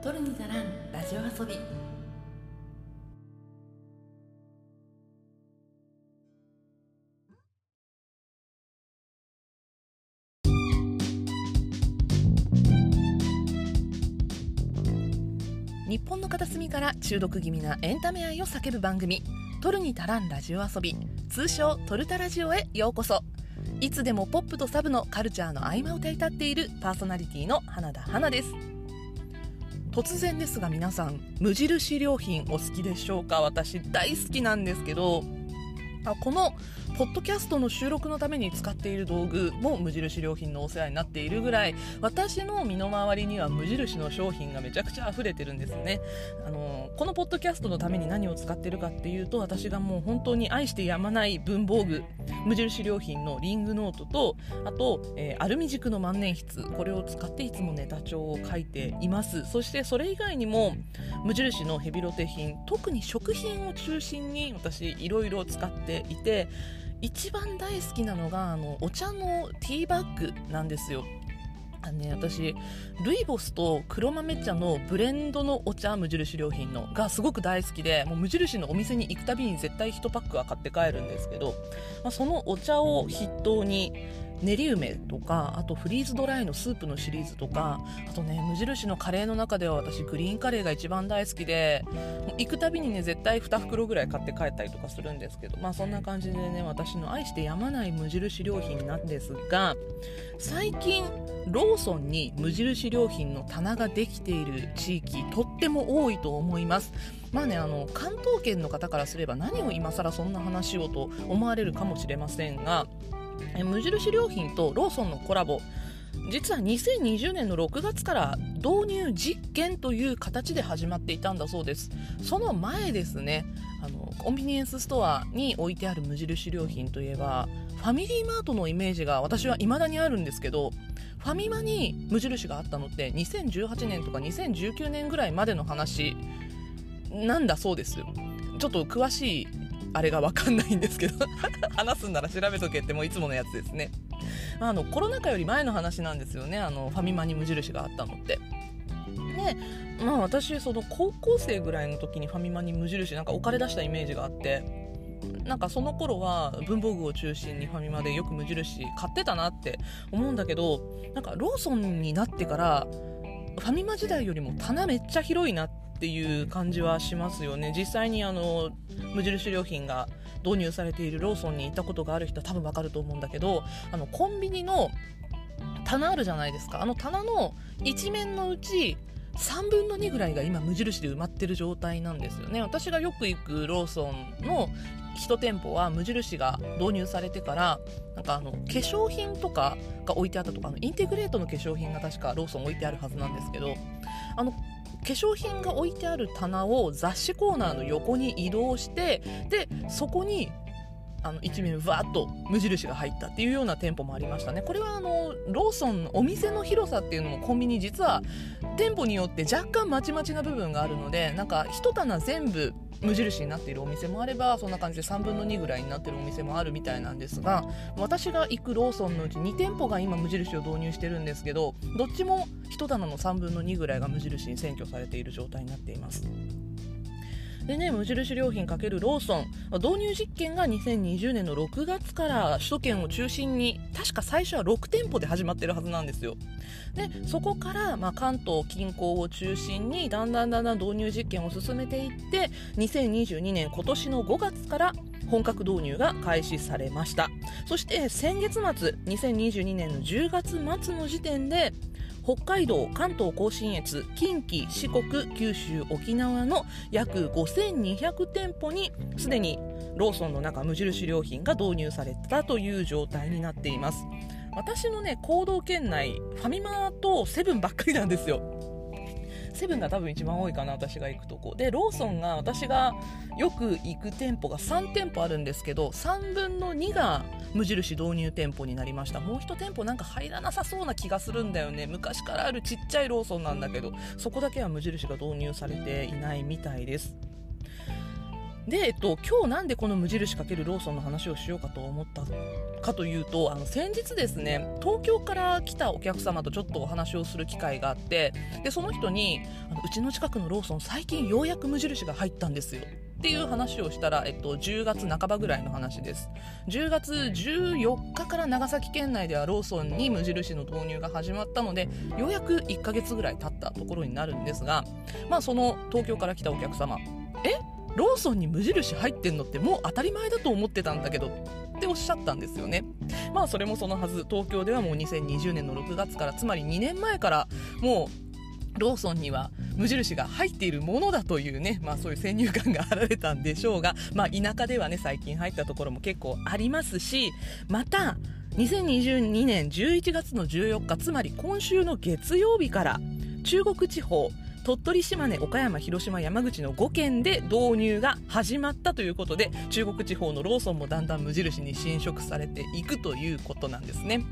取るに足らんラジオ遊び。日本の片隅から中毒気味なエンタメ愛を叫ぶ番組「取るに足らんラジオ遊び」通称「トルタラジオ」へようこそ。いつでもポップとサブのカルチャーの合間を歌い立っているパーソナリティの花田花です。突然ですが皆さん無印良品お好きでしょうか？私大好きなんですけどあこのポッドキャストの収録のために使っている道具も無印良品のお世話になっているぐらい私の身の回りには無印の商品がめちゃくちゃ溢れてるんですね。あのこのポッドキャストのために何を使ってるかっていうと私がもう本当に愛してやまない文房具無印良品のリングノートとあと、えー、アルミ軸の万年筆これを使っていつもネタ帳を書いています。そしてそれ以外にも無印のヘビロテ品特に食品を中心に私いろいろ使っていて一番大好きなのがあのお茶のティーバッグなんですよ。あのね、私ルイボスと黒豆茶のブレンドのお茶無印良品のがすごく大好きでもう無印のお店に行くたびに絶対1パックは買って帰るんですけど、まあ、そのお茶を筆頭に練り梅とかあとフリーズドライのスープのシリーズとかあとね無印のカレーの中では私グリーンカレーが一番大好きで行くたびにね絶対2袋ぐらい買って帰ったりとかするんですけどまあそんな感じでね私の愛してやまない無印良品なんですが最近ローソンに無印良品の棚ができている地域とっても多いと思います。まあねあの関東圏の方からすれば何を今更そんな話をと思われるかもしれませんが無印良品とローソンのコラボ。実は2020年の6月から導入実験という形で始まっていたんだそうです。その前ですねあのコンビニエンスストアに置いてある無印良品といえばファミリーマートのイメージが私は未だにあるんですけどファミマに無印があったのって2018年とか2019年ぐらいまでの話なんだそうですちょっと詳しいあれが分かんないんですけど。話すんなら調べとけってもういつものやつですね、まあ、あのコロナ禍より前の話なんですよね。あのファミマに無印があったのって。でまあ私その高校生ぐらいの時にファミマに無印なんか置かれ出したイメージがあって。なんかその頃は文房具を中心にファミマでよく無印買ってたなって思うんだけどなんかローソンになってからファミマ時代よりも棚めっちゃ広いなっていう感じはしますよね。実際にあの無印良品が導入されているローソンに行ったことがある人は多分わかると思うんだけどあのコンビニの棚あるじゃないですか。あの棚の一面のうち3分の2ぐらいが今無印で埋まってる状態なんですよね。私がよく行くローソンの1店舗は無印が導入されてからなんかあの化粧品とかが置いてあったとかあのインテグレートの化粧品が確かローソン置いてあるはずなんですけどあの化粧品が置いてある棚を雑誌コーナーの横に移動してでそこにあの一面わーっと無印が入ったっていうような店舗もありましたねこれはあのローソンのお店の広さっていうのもコンビニ実は店舗によって若干まちまちな部分があるのでなんか一棚全部無印になっているお店もあればそんな感じで3分の2ぐらいになっているお店もあるみたいなんですが私が行くローソンのうち2店舗が今無印を導入してるんですけどどっちも1棚の3分の2ぐらいが無印に占拠されている状態になっています。でね、無印良品×ローソン、導入実験が2020年の6月から首都圏を中心に、確か最初は6店舗で始まってるはずなんですよ。で、そこから、まあ、関東近郊を中心に、だんだんだんだん導入実験を進めていって、2022年今年の5月から本格導入が開始されましたそして先月末2022年の10月末の時点で北海道、関東甲信越、近畿、四国、九州、沖縄の約5200店舗にすでにローソンの中無印良品が導入されたという状態になっています。私のね行動圏内ファミマとセブンばっかりなんですよ。セブンが多分一番多いかな私が行くとこ。でローソンが私がよく行く店舗が3店舗あるんですけど3分の2が無印導入店舗になりました。もう1店舗なんか入らなさそうな気がするんだよね。昔からあるちっちゃいローソンなんだけどそこだけは無印が導入されていないみたいです。で、えっと、今日なんでこの無印×ローソンの話をしようかと思ったかというとあの先日ですね東京から来たお客様とちょっとお話をする機会があってでその人にあのうちの近くのローソン最近ようやく無印が入ったんですよ。っていう話をしたら、えっと、10月半ばぐらいの話です。10月14日から長崎県内ではローソンに無印の導入が始まったのでようやく1ヶ月ぐらい経ったところになるんですが、まあ、その東京から来たお客様え？ローソンに無印入ってんのってもう当たり前だと思ってたんだけどっておっしゃったんですよね。まあそれもそのはず。東京ではもう2020年の6月からつまり2年前からもうローソンには無印が入っているものだというね、まあそういう先入観があられたんでしょうが、まあ田舎ではね、最近入ったところも結構ありますし、また、2022年11月の14日、つまり今週の月曜日から中国地方、鳥取、島根、岡山、広島、山口の5県で導入が始まったということで中国地方のローソンもだんだん無印に侵食されていくということなんですね。ね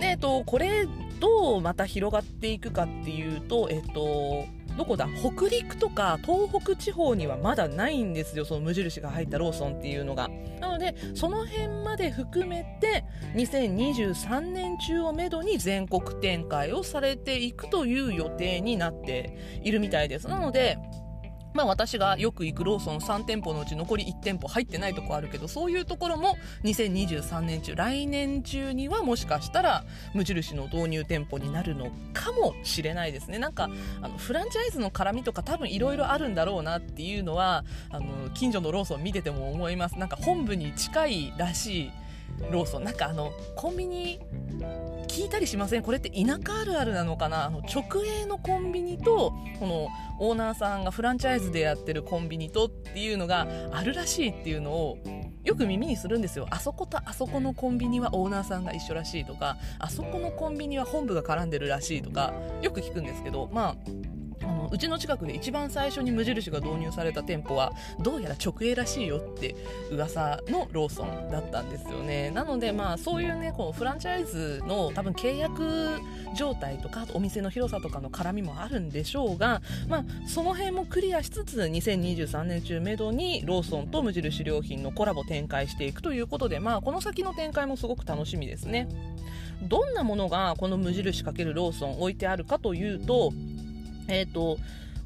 えっと、これどうまた広がっていくかっていうと、えっと、どこだ？北陸とか東北地方にはまだないんですよ。その無印が入ったローソンっていうのが。なのでその辺まで含めて2023年中をめどに全国展開をされていくという予定になっているみたいです。なのでまあ私がよく行くローソン3店舗のうち残り1店舗入ってないとこあるけど、そういうところも2023年中、来年中にはもしかしたら無印の導入店舗になるのかもしれないですね。なんか、あの、フランチャイズの絡みとか多分いろいろあるんだろうなっていうのは、あの、近所のローソン見てても思います。なんか本部に近いらしいローソン。なんかあの、コンビニ聞いたりしません？これって田舎あるあるなのかな？あの直営のコンビニとこのオーナーさんがフランチャイズでやってるコンビニとっていうのがあるらしいっていうのをよく耳にするんですよ。あそことあそこのコンビニはオーナーさんが一緒らしいとかあそこのコンビニは本部が絡んでるらしいとかよく聞くんですけどまあうちの近くで一番最初に無印が導入された店舗はどうやら直営らしいよって噂のローソンだったんですよね。なのでまあそういうねこうフランチャイズの多分契約状態とかお店の広さとかの絡みもあるんでしょうがまあその辺もクリアしつつ2023年中めどにローソンと無印良品のコラボ展開していくということでまあこの先の展開もすごく楽しみですね。どんなものがこの無印×ローソン置いてあるかというとえっ、ー、と、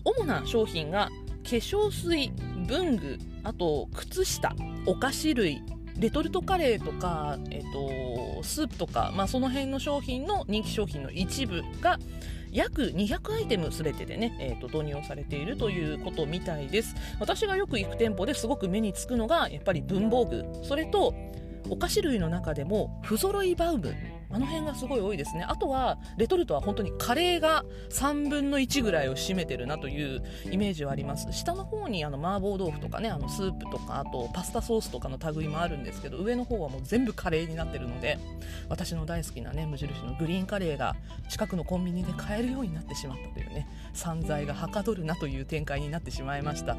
主な商品が化粧水、文具、あと靴下、お菓子類、レトルトカレーとか、え、ー、と、スープとか、まあ、その辺の商品の人気商品の一部が約200アイテム全てでね、えーと、導入されているということみたいです。私がよく行く店舗ですごく目につくのがやっぱり文房具。それとお菓子類の中でも不揃いバウム。あの辺がすごい多いですね。あとはレトルトは本当にカレーが3分の1ぐらいを占めてるなというイメージはあります。下の方にあの麻婆豆腐とかねあのスープとかあとパスタソースとかの類もあるんですけど上の方はもう全部カレーになってるので私の大好きなね無印のグリーンカレーが近くのコンビニで買えるようになってしまったというね散財がはかどるなという展開になってしまいました。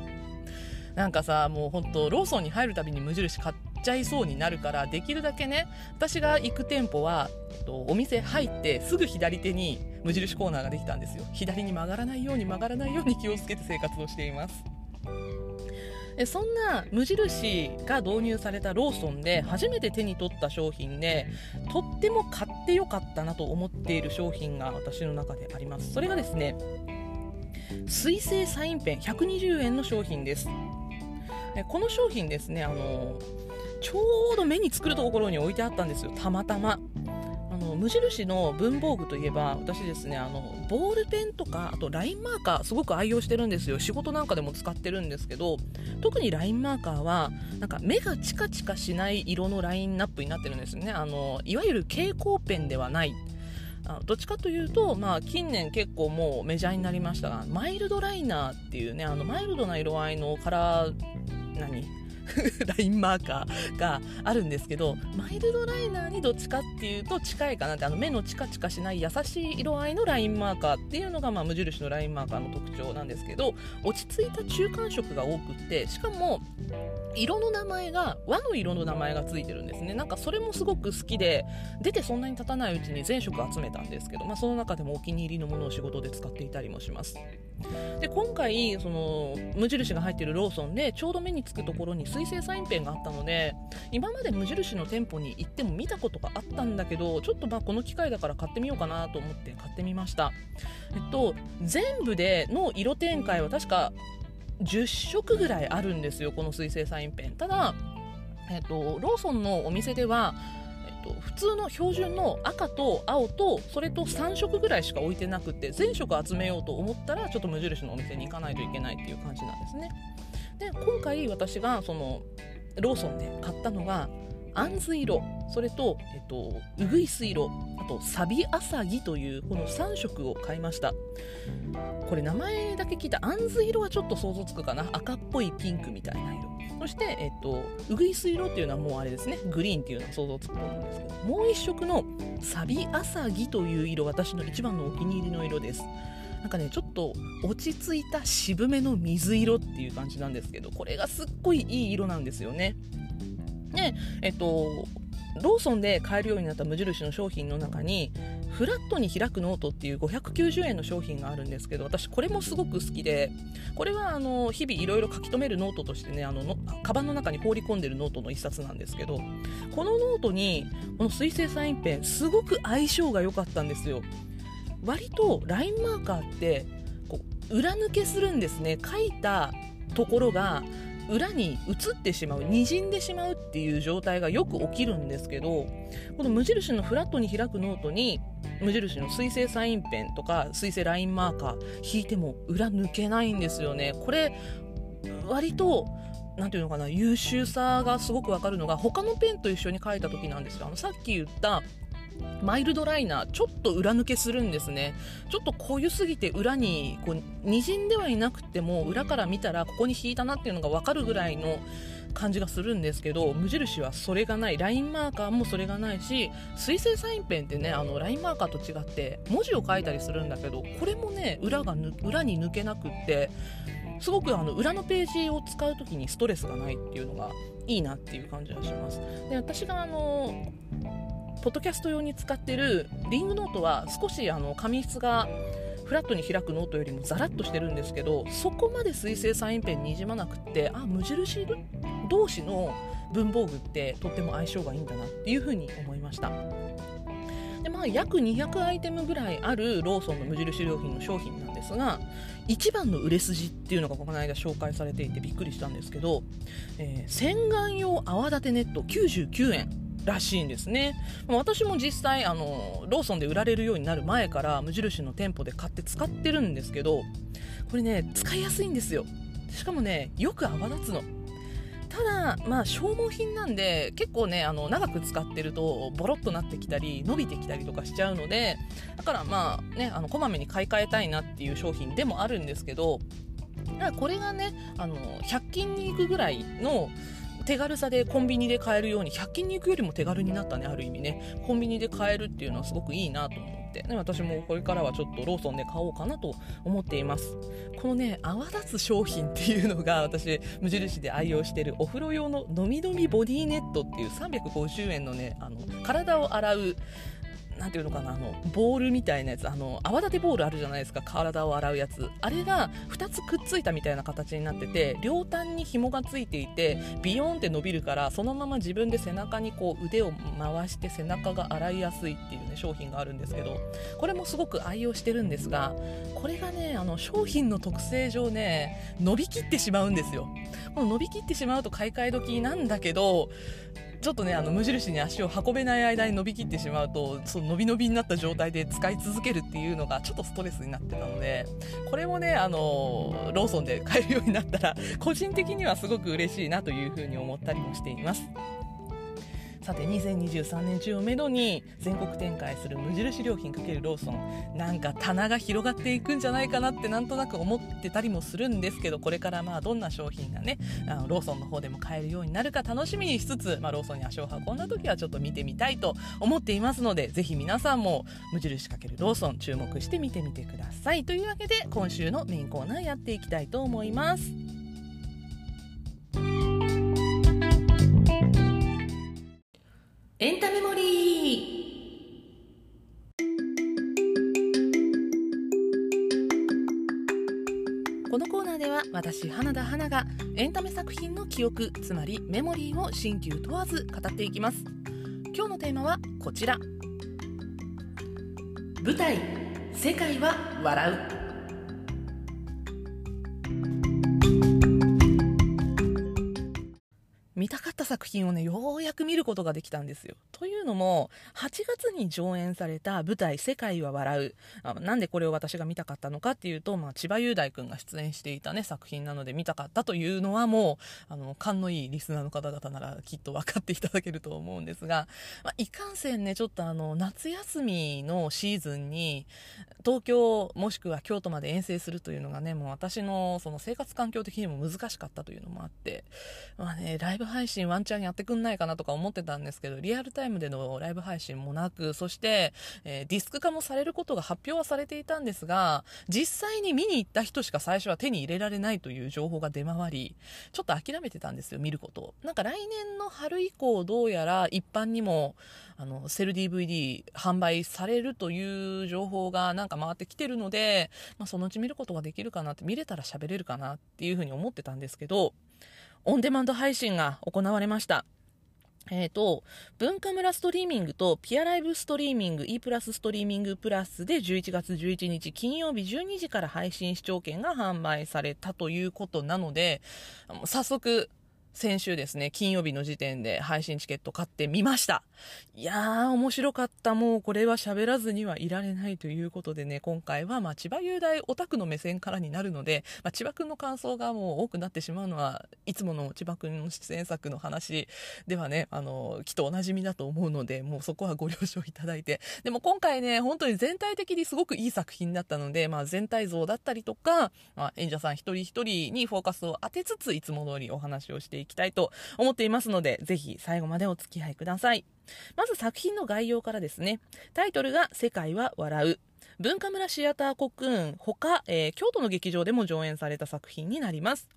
なんかさもう本当ローソンに入るたびに無印買ってちゃいそうになるからできるだけね私が行く店舗は、えっと、お店入ってすぐ左手に無印コーナーができたんですよ。左に曲がらないように曲がらないように気をつけて生活をしています。そんな無印が導入されたローソンで初めて手に取った商品でとっても買ってよかったなと思っている商品が私の中であります。それがですね水性サインペン120円の商品です。この商品ですねあのちょうど目に作るところに置いてあったんですよ。たまたま。あの無印の文房具といえば私ですねあのボールペンとかあとラインマーカーすごく愛用してるんですよ。仕事なんかでも使ってるんですけど特にラインマーカーはなんか目がチカチカしない色のラインナップになってるんですよね。あのいわゆる蛍光ペンではない。あどっちかというと、まあ、近年結構もうメジャーになりましたがマイルドライナーっていうねあのマイルドな色合いのカラー何？ラインマーカーがあるんですけどマイルドライナーにどっちかっていうと近いかなってあの目のチカチカしない優しい色合いのラインマーカーっていうのが、まあ、無印のラインマーカーの特徴なんですけど落ち着いた中間色が多くってしかも色の名前が和の色の名前がついてるんですね。なんかそれもすごく好きで出てそんなに経たないうちに全色集めたんですけど、まあ、その中でもお気に入りのものを仕事で使っていたりもします。で今回その無印が入っているローソンでちょうど目につくところに水性サインペンがあったので今まで無印の店舗に行っても見たことがあったんだけどちょっとまあこの機会だから買ってみようかなと思って買ってみました。えっと全部での色展開は確か10色ぐらいあるんですよこの水性サインペン。ただ、えっと、ローソンのお店ではえっと、普通の標準の赤と青とそれと3色ぐらいしか置いてなくて全色集めようと思ったらちょっと無印のお店に行かないといけないっていう感じなんですね。で今回私がそのローソンで買ったのがあんず色それと、えっと、うぐいす色あとサビアサギというこの3色を買いました。これ名前だけ聞いたあんず色はちょっと想像つくかな。赤っぽいピンクみたいな色。そして、えっと、うぐいす色っていうのはもうあれですね。グリーンっていうのは想像つくと思うんですけどもう一色のサビアサギという色私の一番のお気に入りの色です。なんかねちょっと落ち着いた渋めの水色っていう感じなんですけどこれがすっごいいい色なんですよね。で、えっと、ローソンで買えるようになった無印の商品の中にフラットに開くノートっていう590円の商品があるんですけど私これもすごく好きでこれはあの日々いろいろ書き留めるノートとしてねあののカバンの中に放り込んでるノートの一冊なんですけどこのノートにこの水性サインペンすごく相性が良かったんですよ。割とラインマーカーってこう裏抜けするんですね。書いたところが裏に写ってしまう滲んでしまうっていう状態がよく起きるんですけどこの無印のフラットに開くノートに無印の水性サインペンとか水性ラインマーカー引いても裏抜けないんですよね。これ割と何ていうのかな優秀さがすごくわかるのが他のペンと一緒に書いた時なんですよ。あのさっき言ったマイルドライナーちょっと裏抜けするんですね。ちょっと濃ゆすぎて裏にこう滲んではいなくても裏から見たらここに引いたなっていうのが分かるぐらいの感じがするんですけど無印はそれがない。ラインマーカーもそれがないし水性サインペンってねあのラインマーカーと違って文字を書いたりするんだけどこれもね裏が裏に抜けなくってすごくあの裏のページを使う時にストレスがないっていうのがいいなっていう感じがします。で私があのポッドキャスト用に使ってるリングノートは少しあの紙質がフラットに開くノートよりもザラッとしてるんですけどそこまで水性サインペンにじまなくってあ無印同士の文房具ってとっても相性がいいんだなっていうふうに思いました。でまあ約200アイテムぐらいあるローソンの無印良品の商品なんですが一番の売れ筋っていうのがこの間紹介されていてびっくりしたんですけど、えー、洗顔用泡立てネット99円。らしいんですね。私も実際あのローソンで売られるようになる前から無印の店舗で買って使ってるんですけどこれね使いやすいんですよ。しかもねよく泡立つの。ただまあ消耗品なんで結構ねあの長く使ってるとボロッとなってきたり伸びてきたりとかしちゃうのでだからまあねあのこまめに買い替えたいなっていう商品でもあるんですけどこれがねあの100均に行くぐらいの手軽さでコンビニで買えるように100均に行くよりも手軽になったねある意味ね。コンビニで買えるっていうのはすごくいいなと思って、ね、私もこれからはちょっとローソンで買おうかなと思っています。このね泡立つ商品っていうのが私無印で愛用してるお風呂用ののみのみボディネットっていう350円のねあの体を洗うなんていうのかなあのボールみたいなやつあの泡立てボールあるじゃないですか体を洗うやつ。あれが2つくっついたみたいな形になってて両端に紐がついていてビヨーンって伸びるからそのまま自分で背中にこう腕を回して背中が洗いやすいっていうね商品があるんですけどこれもすごく愛用してるんですがこれがねあの商品の特性上ね伸びきってしまうんですよ。この伸びきってしまうと買い替え時なんだけどちょっとねあの無印に足を運べない間に伸びきってしまうとその伸び伸びになった状態で使い続けるっていうのがちょっとストレスになってたのでこれもねあのローソンで買えるようになったら個人的にはすごく嬉しいなというふうに思ったりもしています。さて2023年中をめどに全国展開する無印良品×ローソンなんか棚が広がっていくんじゃないかなってなんとなく思ってたりもするんですけどこれからまあどんな商品がねあのローソンの方でも買えるようになるか楽しみにしつつ、まあ、ローソンに足を運んだ時はちょっと見てみたいと思っていますのでぜひ皆さんも無印×ローソン注目して見てみてくださいというわけで今週のメインコーナーやっていきたいと思います。エンタメモリーこのコーナーでは私花田花がエンタメ作品の記憶つまりメモリーを新旧問わず語っていきます。今日のテーマはこちら。舞台「世界は笑う」見たかった作品をね、ようやく見ることができたんですよ。というのも、8月に上演された舞台、世界は笑う。あなんでこれを私が見たかったのかっていうと、まあ、千葉雄大君が出演していたね、作品なので見たかったというのはもう、あの、勘のいいリスナーの方々ならきっと分かっていただけると思うんですが、まあ、いかんせんね、ちょっとあの、夏休みのシーズンに、東京もしくは京都まで遠征するというのがね、もう私のその生活環境的にも難しかったというのもあって、まあね、ライブ配信ワンチャンやってくんないかなとか思ってたんですけど、リアルタイムでのライブ配信もなく、そして、えー、ディスク化もされることが発表はされていたんですが、実際に見に行った人しか最初は手に入れられないという情報が出回り、ちょっと諦めてたんですよ、見ること。なんか来年の春以降、どうやら一般にも、あの、セル DVD 販売されるという情報がなんか回ってきてるので、まあ、そのうち見ることができるかなって、見れたら喋れるかなっていうふうに思ってたんですけど、オンデマンド配信が行われました。えっ、ー、と、文化村ストリーミングとピアライブストリーミング E プラスストリーミングプラスで11月11日金曜日12時から配信視聴券が販売されたということなので、早速先週ですね、金曜日の時点で配信チケット買ってみました。いやー、面白かった。もうこれは喋らずにはいられないということでね、今回はまあ千葉雄大オタクの目線からになるので、まあ、千葉くんの感想がもう多くなってしまうのは、いつもの千葉くんの出演作の話ではね、あの、きっとお馴染みだと思うので、もうそこはご了承いただいて。でも今回ね、本当に全体的にすごくいい作品だったので、まあ全体像だったりとか、まあ演者さん一人一人にフォーカスを当てつつ、いつも通りお話をしていいきたいと思っていますので、ぜひ最後までお付き合いください。まず作品の概要からですね。タイトルが世界は笑う。文化村シアターコックーン、他、えー、京都の劇場でも上演された作品になります。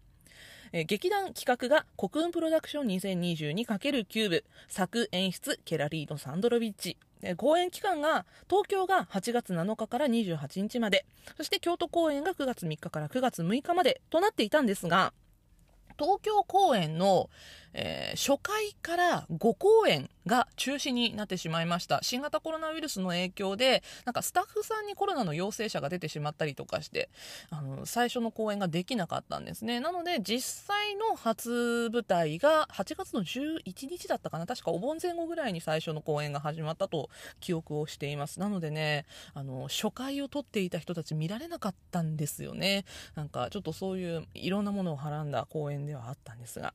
えー、劇団企画がコクーンプロダクション 2022× キューブ作演出ケラリーノ・サンドロビッチえ公演期間が東京が8月7日から28日までそして京都公演が9月3日から9月6日までとなっていたんですが東京公演の、えー、初回から5公演が中止になってしまいました。新型コロナウイルスの影響で、なんかスタッフさんにコロナの陽性者が出てしまったりとかして、あの、最初の公演ができなかったんですね。なので、実際の初舞台が8月の11日だったかな確かお盆前後ぐらいに最初の公演が始まったと記憶をしています。なのでね、あの、初回を撮っていた人たち見られなかったんですよね。なんか、ちょっとそういういろんなものをはらんだ公演ではあったんですが。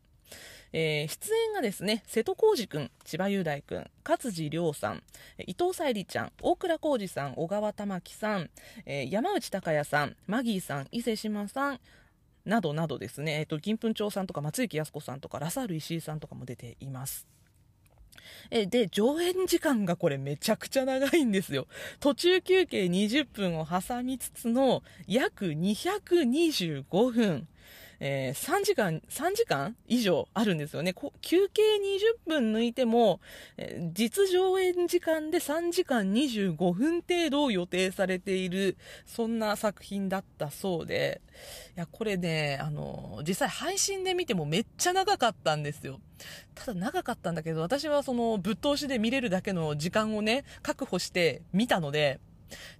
えー、出演がですね、瀬戸康史くん、千葉雄大くん、勝地涼さん、伊藤沙莉ちゃん、大倉浩二さん、小川玉樹さん、えー、山内隆也さん、マギーさん、伊勢志麻さん、などなどですね、えっ、ー、と、銀粉町さんとか松雪靖子さんとかラサール石井さんとかも出ています。えで、上演時間がこれめちゃくちゃ長いんですよ。途中休憩20分を挟みつつの約225分。えー、3時間、3時間以上あるんですよね。休憩20分抜いても、えー、実上演時間で3時間25分程度を予定されている、そんな作品だったそうで、いや、これね、あの、実際配信で見てもめっちゃ長かったんですよ。ただ長かったんだけど、私はそのぶっ通しで見れるだけの時間をね、確保して見たので、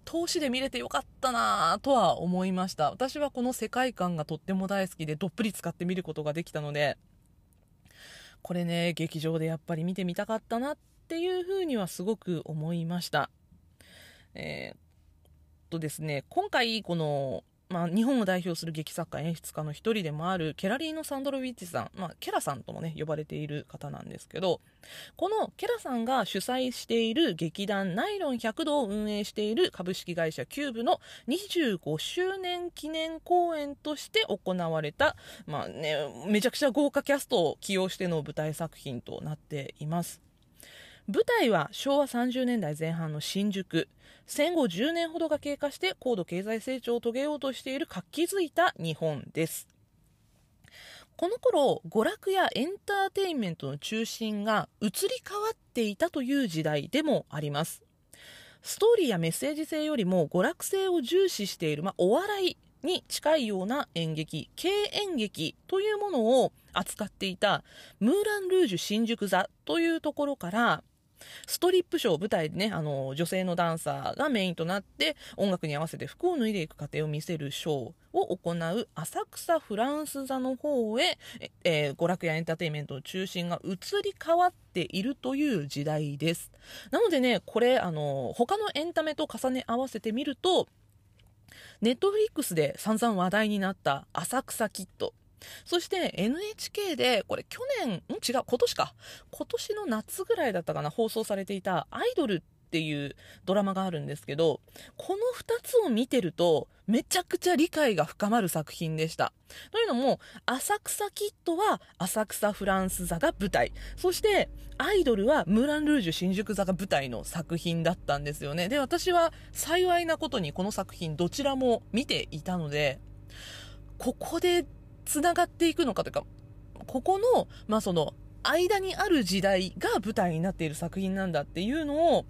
投資で見れてよかったなとは思いました。私はこの世界観がとっても大好きで、どっぷり使って見ることができたので、これね、劇場でやっぱり見てみたかったなっていうふうにはすごく思いました。えー、とですね、今回このまあ、日本を代表する劇作家演出家の一人でもあるケラリーノ・サンドロウィッチさん、まあ、ケラさんともね呼ばれている方なんですけどこのケラさんが主催している劇団ナイロン100度を運営している株式会社キューブの25周年記念公演として行われた、まあね、めちゃくちゃ豪華キャストを起用しての舞台作品となっています。舞台は昭和30年代前半の新宿。戦後10年ほどが経過して高度経済成長を遂げようとしている活気づいた日本です。この頃娯楽やエンターテインメントの中心が移り変わっていたという時代でもあります。ストーリーやメッセージ性よりも娯楽性を重視している、まあ、お笑いに近いような演劇、軽演劇というものを扱っていたムーラン・ルージュ新宿座というところからストリップショー、舞台でね、あの、女性のダンサーがメインとなって、音楽に合わせて服を脱いでいく過程を見せるショーを行う浅草フランス座の方へ、えー、娯楽やエンターテインメントの中心が移り変わっているという時代です。なのでね、これ、あの、他のエンタメと重ね合わせてみると、ネットフリックスで散々話題になった浅草キッド。そして NHK で、これ去年、ん？違う、今年か。今年の夏ぐらいだったかな、放送されていたアイドルっていうドラマがあるんですけど、この2つを見てると、めちゃくちゃ理解が深まる作品でした。というのも、浅草キッドは浅草フランス座が舞台。そして、アイドルはムーラン・ルージュ新宿座が舞台の作品だったんですよね。で、私は幸いなことにこの作品どちらも見ていたので、ここで繋がっていくのかというか、ここの、まあその、間にある時代が舞台になっている作品なんだっていうのを、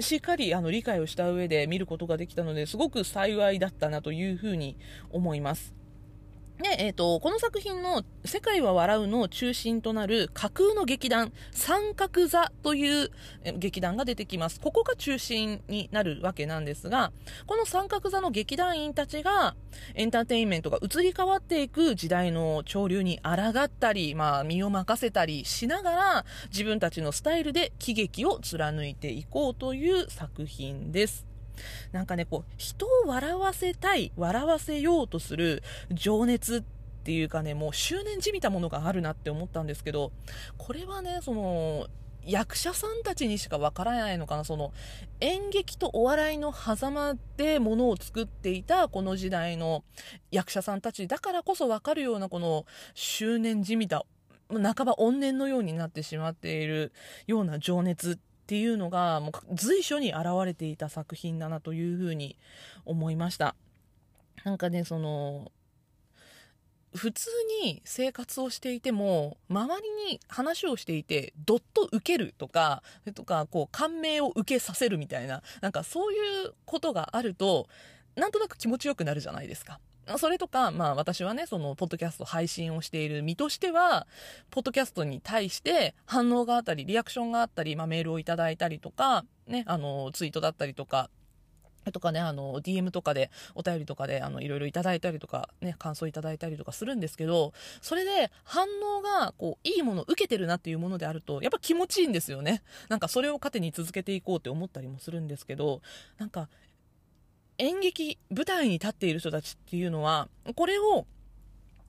しっかりあの理解をした上で見ることができたのですごく幸いだったなというふうに思います。で、えっ、ー、と、この作品の世界は笑うの中心となる架空の劇団、三角座という劇団が出てきます。ここが中心になるわけなんですが、この三角座の劇団員たちがエンターテインメントが移り変わっていく時代の潮流に抗ったり、まあ身を任せたりしながら自分たちのスタイルで喜劇を貫いていこうという作品です。なんかね、こう、人を笑わせたい、笑わせようとする情熱っていうかね、もう執念じみたものがあるなって思ったんですけど、これはね、その、役者さんたちにしかわからないのかな、その演劇とお笑いの狭間でものを作っていたこの時代の役者さんたちだからこそわかるようなこの執念じみた半ば怨念のようになってしまっているような情熱っていうのがもう随所に現れていた作品だなというふうに思いました。なんかねその普通に生活をしていても周りに話をしていてどっと受けるとかとかこう感銘を受けさせるみたいななんかそういうことがあるとなんとなく気持ちよくなるじゃないですか。それとか、まあ私はね、その、ポッドキャスト配信をしている身としては、ポッドキャストに対して反応があったり、リアクションがあったり、まあメールをいただいたりとか、ね、あの、ツイートだったりとか、とかね、あの、DM とかで、お便りとかで、あの、いろいろいただいたりとか、ね、感想いただいたりとかするんですけど、それで反応が、こう、いいものを受けてるなっていうものであると、やっぱ気持ちいいんですよね。なんかそれを糧に続けていこうって思ったりもするんですけど、なんか、演劇、舞台に立っている人たちっていうのは、これを、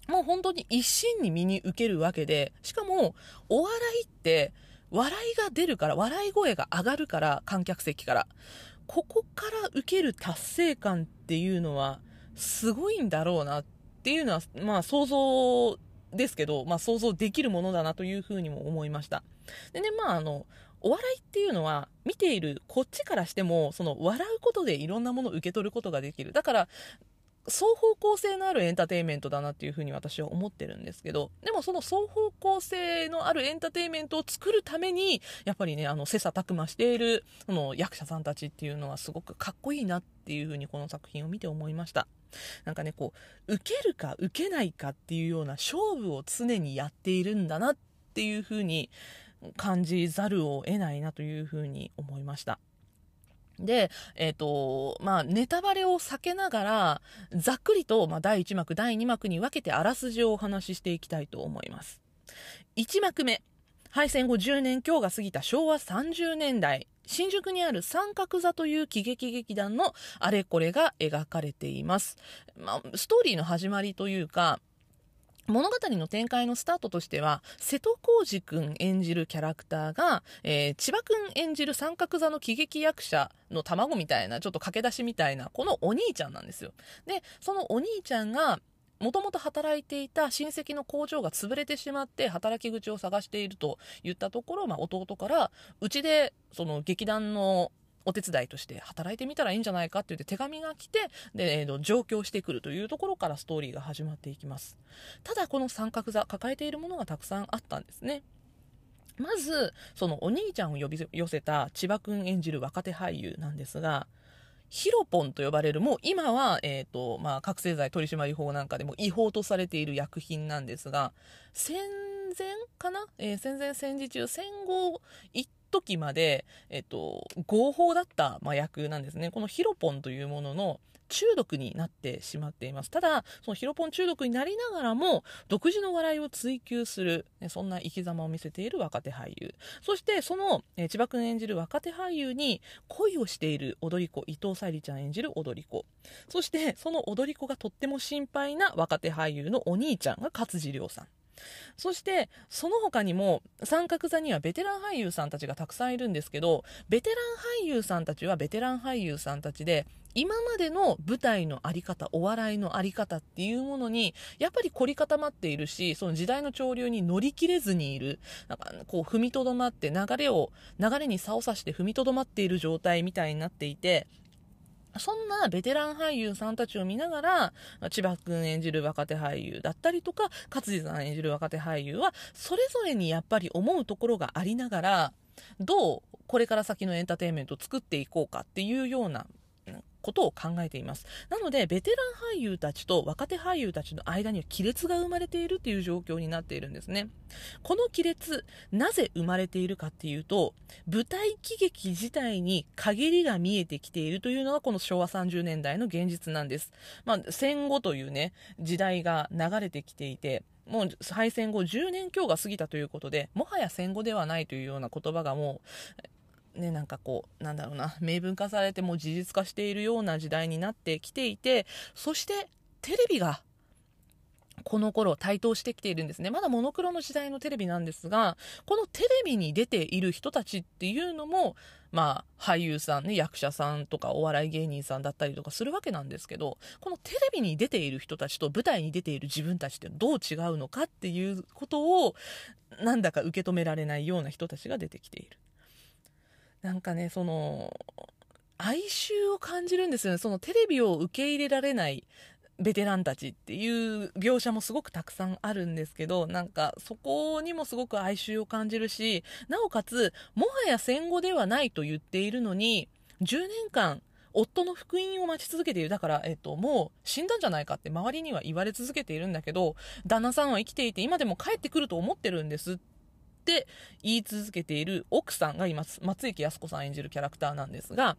もう本当に一心に身に受けるわけで、しかも、お笑いって、笑いが出るから、笑い声が上がるから、観客席から。ここから受ける達成感っていうのは、すごいんだろうなっていうのは、まあ想像ですけど、まあ想像できるものだなというふうにも思いました。でね、まああの、お笑いっていうのは見ているこっちからしてもその笑うことでいろんなものを受け取ることができる。だから双方向性のあるエンターテインメントだなっていうふうに私は思ってるんですけどでもその双方向性のあるエンターテインメントを作るためにやっぱりねあの切磋琢磨しているその役者さんたちっていうのはすごくかっこいいなっていうふうにこの作品を見て思いました。なんかねこう受けるか受けないかっていうような勝負を常にやっているんだなっていうふうに感じざるを得ないなというふうに思いました。で、えっ、ー、と、まあ、ネタバレを避けながら、ざっくりと、まあ、第1幕、第2幕に分けてあらすじをお話ししていきたいと思います。1幕目、敗戦後10年今日が過ぎた昭和30年代、新宿にある三角座という喜劇劇団のあれこれが描かれています。まあ、ストーリーの始まりというか、物語の展開のスタートとしては、瀬戸康史くん演じるキャラクターが、えー、千葉くん演じる三角座の喜劇役者の卵みたいな、ちょっと駆け出しみたいな、このお兄ちゃんなんですよ。で、そのお兄ちゃんが、もともと働いていた親戚の工場が潰れてしまって働き口を探していると言ったところ、まあ、弟からうちでその劇団のお手伝いとして働いてみたらいいんじゃないかって言って手紙が来て、で、えー、上京してくるというところからストーリーが始まっていきます。ただこの三角座、抱えているものがたくさんあったんですね。まず、そのお兄ちゃんを呼び寄せた千葉くん演じる若手俳優なんですが、ヒロポンと呼ばれる、もう今は、え、ー、と、まあ、覚醒剤取締法なんかでも違法とされている薬品なんですが、戦前かな、えー、戦前戦時中、戦後、一時まで、えっ、と、合法だった麻薬なんですね。このヒロポンというものの、中毒になってしまっています。ただ、そのヒロポン中毒になりながらも、独自の笑いを追求する、そんな生き様を見せている若手俳優。そして、その、え千葉君演じる若手俳優に恋をしている踊り子、伊藤沙莉ちゃん演じる踊り子。そして、その踊り子がとっても心配な若手俳優のお兄ちゃんが勝地涼さん。そして、その他にも、三角座にはベテラン俳優さんたちがたくさんいるんですけど、ベテラン俳優さんたちはベテラン俳優さんたちで、今までの舞台の在り方、お笑いの在り方っていうものに、やっぱり凝り固まっているし、その時代の潮流に乗り切れずにいる、なんかこう踏みとどまって流れを、流れに差をさして踏みとどまっている状態みたいになっていて、そんなベテラン俳優さんたちを見ながら、千葉くん演じる若手俳優だったりとか、勝地さん演じる若手俳優は、それぞれにやっぱり思うところがありながら、どうこれから先のエンターテインメントを作っていこうかっていうようなことを考えています。なので、ベテラン俳優たちと若手俳優たちの間には亀裂が生まれているという状況になっているんですね。この亀裂、なぜ生まれているかっていうと、舞台喜劇自体に陰りが見えてきているというのがこの昭和30年代の現実なんです。まあ、戦後というね、時代が流れてきていて、もう敗戦後10年強が過ぎたということで、もはや戦後ではないというような言葉がもうね、なんかこう、なんだろうな、明文化されても事実化しているような時代になってきていて、そしてテレビがこの頃台頭してきているんですね。まだモノクロの時代のテレビなんですが、このテレビに出ている人たちっていうのも、まあ、俳優さんね、役者さんとかお笑い芸人さんだったりとかするわけなんですけど、このテレビに出ている人たちと舞台に出ている自分たちってどう違うのかっていうことを、なんだか受け止められないような人たちが出てきている。なんかね、その、哀愁を感じるんですよね。そのテレビを受け入れられないベテランたちっていう描写もすごくたくさんあるんですけど、なんかそこにもすごく哀愁を感じるし、なおかつ、もはや戦後ではないと言っているのに、10年間、夫の復員を待ち続けている。だから、えっと、もう死んだんじゃないかって周りには言われ続けているんだけど、旦那さんは生きていて今でも帰ってくると思ってるんですっって言い続けている奥さんがいます。松雪靖子さん演じるキャラクターなんですが、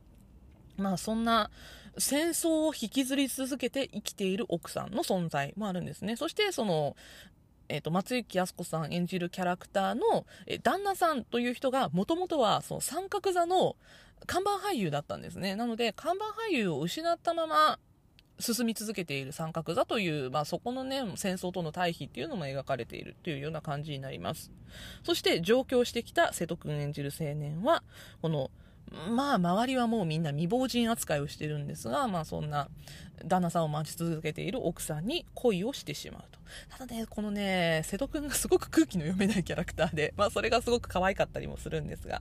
まあそんな戦争を引きずり続けて生きている奥さんの存在もあるんですね。そしてその、えーと、松雪靖子さん演じるキャラクターの、え旦那さんという人がもともとはその三角座の看板俳優だったんですね。なので看板俳優を失ったまま進み続けている三角座という、まあ、そこのね、戦争との対比っていうのも描かれているというような感じになります。そして上京してきた瀬戸くん演じる青年は、この、まあ、周りはもうみんな未亡人扱いをしてるんですが、まあ、そんな旦那さんを待ち続けている奥さんに恋をしてしまうと。ただね、このね、瀬戸くんがすごく空気の読めないキャラクターで、まあ、それがすごく可愛かったりもするんですが、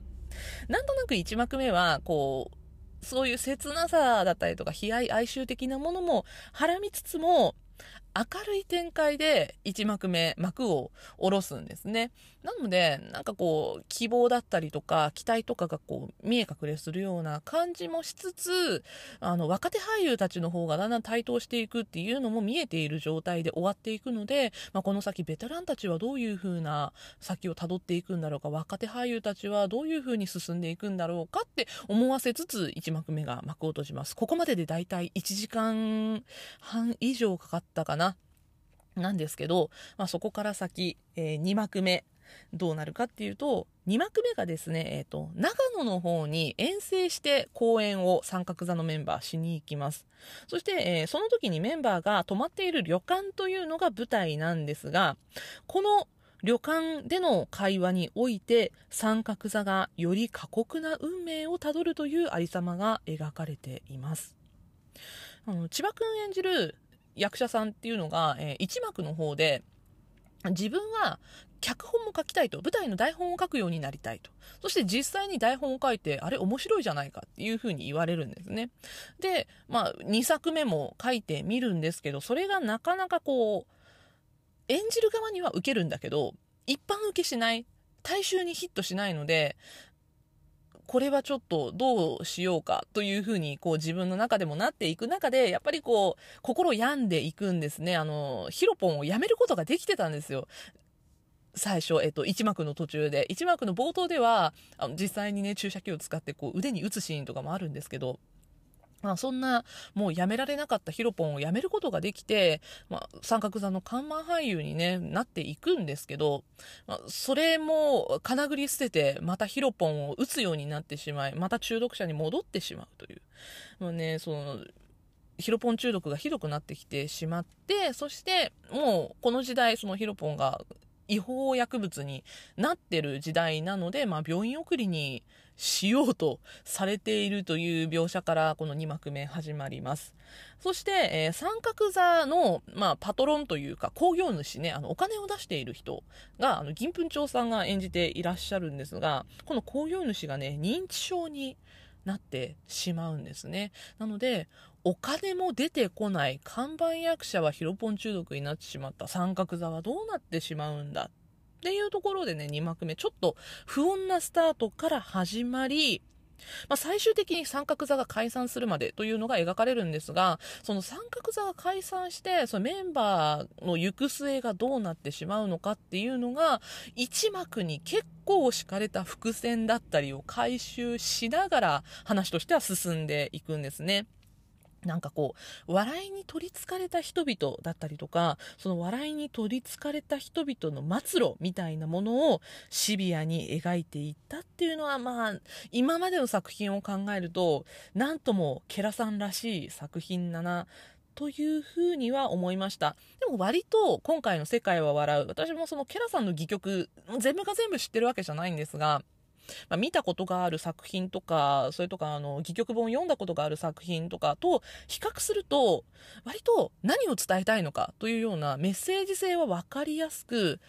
なんとなく1幕目は、こう、そういう切なさだったりとか、悲哀、哀愁的なものもはらみつつも、明るい展開で1幕目、幕を下ろすんですね。なので、なんかこう、希望だったりとか、期待とかがこう、見え隠れするような感じもしつつ、あの、若手俳優たちの方がだんだん台頭していくっていうのも見えている状態で終わっていくので、まあ、この先ベテランたちはどういう風な先を辿っていくんだろうか、若手俳優たちはどういう風に進んでいくんだろうかって思わせつつ、1幕目が幕を閉じます。ここまででだいたい1時間半以上かかったかな。なんですけど、まあ、そこから先、えー、2幕目、どうなるかっていうと、2幕目がですね、え、ー、と、長野の方に遠征して公演を三角座のメンバーしに行きます。そして、えー、その時にメンバーが泊まっている旅館というのが舞台なんですが、この旅館での会話において三角座がより過酷な運命をたどるというありさまが描かれています。あの千葉くん演じる役者さんっていうのが、えー、一幕の方で、自分は脚本も書きたいと、舞台の台本を書くようになりたいと。そして実際に台本を書いて、あれ面白いじゃないかっていうふうに言われるんですね。で、まあ、2作目も書いてみるんですけど、それがなかなかこう、演じる側には受けるんだけど、一般受けしない、大衆にヒットしないので、これはちょっとどうしようかというふうにこう自分の中でもなっていく中でやっぱりこう心病んでいくんですね。あのヒロポンをやめることができてたんですよ。最初、えっと、1幕の途中で。1幕の冒頭ではあの実際にね注射器を使ってこう腕に打つシーンとかもあるんですけどまあ、そんなもうやめられなかったヒロポンをやめることができて、まあ、三角座の看板俳優に、ね、なっていくんですけど、まあ、それもかなぐり捨ててまたヒロポンを打つようになってしまいまた中毒者に戻ってしまうという、まあね、そのヒロポン中毒がひどくなってきてしまってそしてもうこの時代そのヒロポンが違法薬物になってる時代なので、まあ、病院送りにしようとされているという描写からこの2幕目始まります。そして、えー、三角座の、まあ、パトロンというか興行主ね、あのお金を出している人が、あの銀粉町さんが演じていらっしゃるんですが、この興行主がね、認知症になってしまうんですね。なので、お金も出てこない看板役者はヒロポン中毒になってしまった三角座はどうなってしまうんだっていうところでね、2幕目、ちょっと不穏なスタートから始まり、まあ、最終的に三角座が解散するまでというのが描かれるんですが、その三角座が解散して、そのメンバーの行く末がどうなってしまうのかっていうのが、一幕に結構敷かれた伏線だったりを回収しながら話としては進んでいくんですね。なんかこう、笑いに取りつかれた人々だったりとか、その笑いに取りつかれた人々の末路みたいなものをシビアに描いていったっていうのは、まあ、今までの作品を考えると、なんともケラさんらしい作品だな、というふうには思いました。でも割と今回の世界は笑う。私もそのケラさんの戯曲、全部が全部知ってるわけじゃないんですが、まあ、見たことがある作品とか、それとかあの戯曲本読んだことがある作品とかと比較すると、割と何を伝えたいのかというようなメッセージ性は分かりやすく、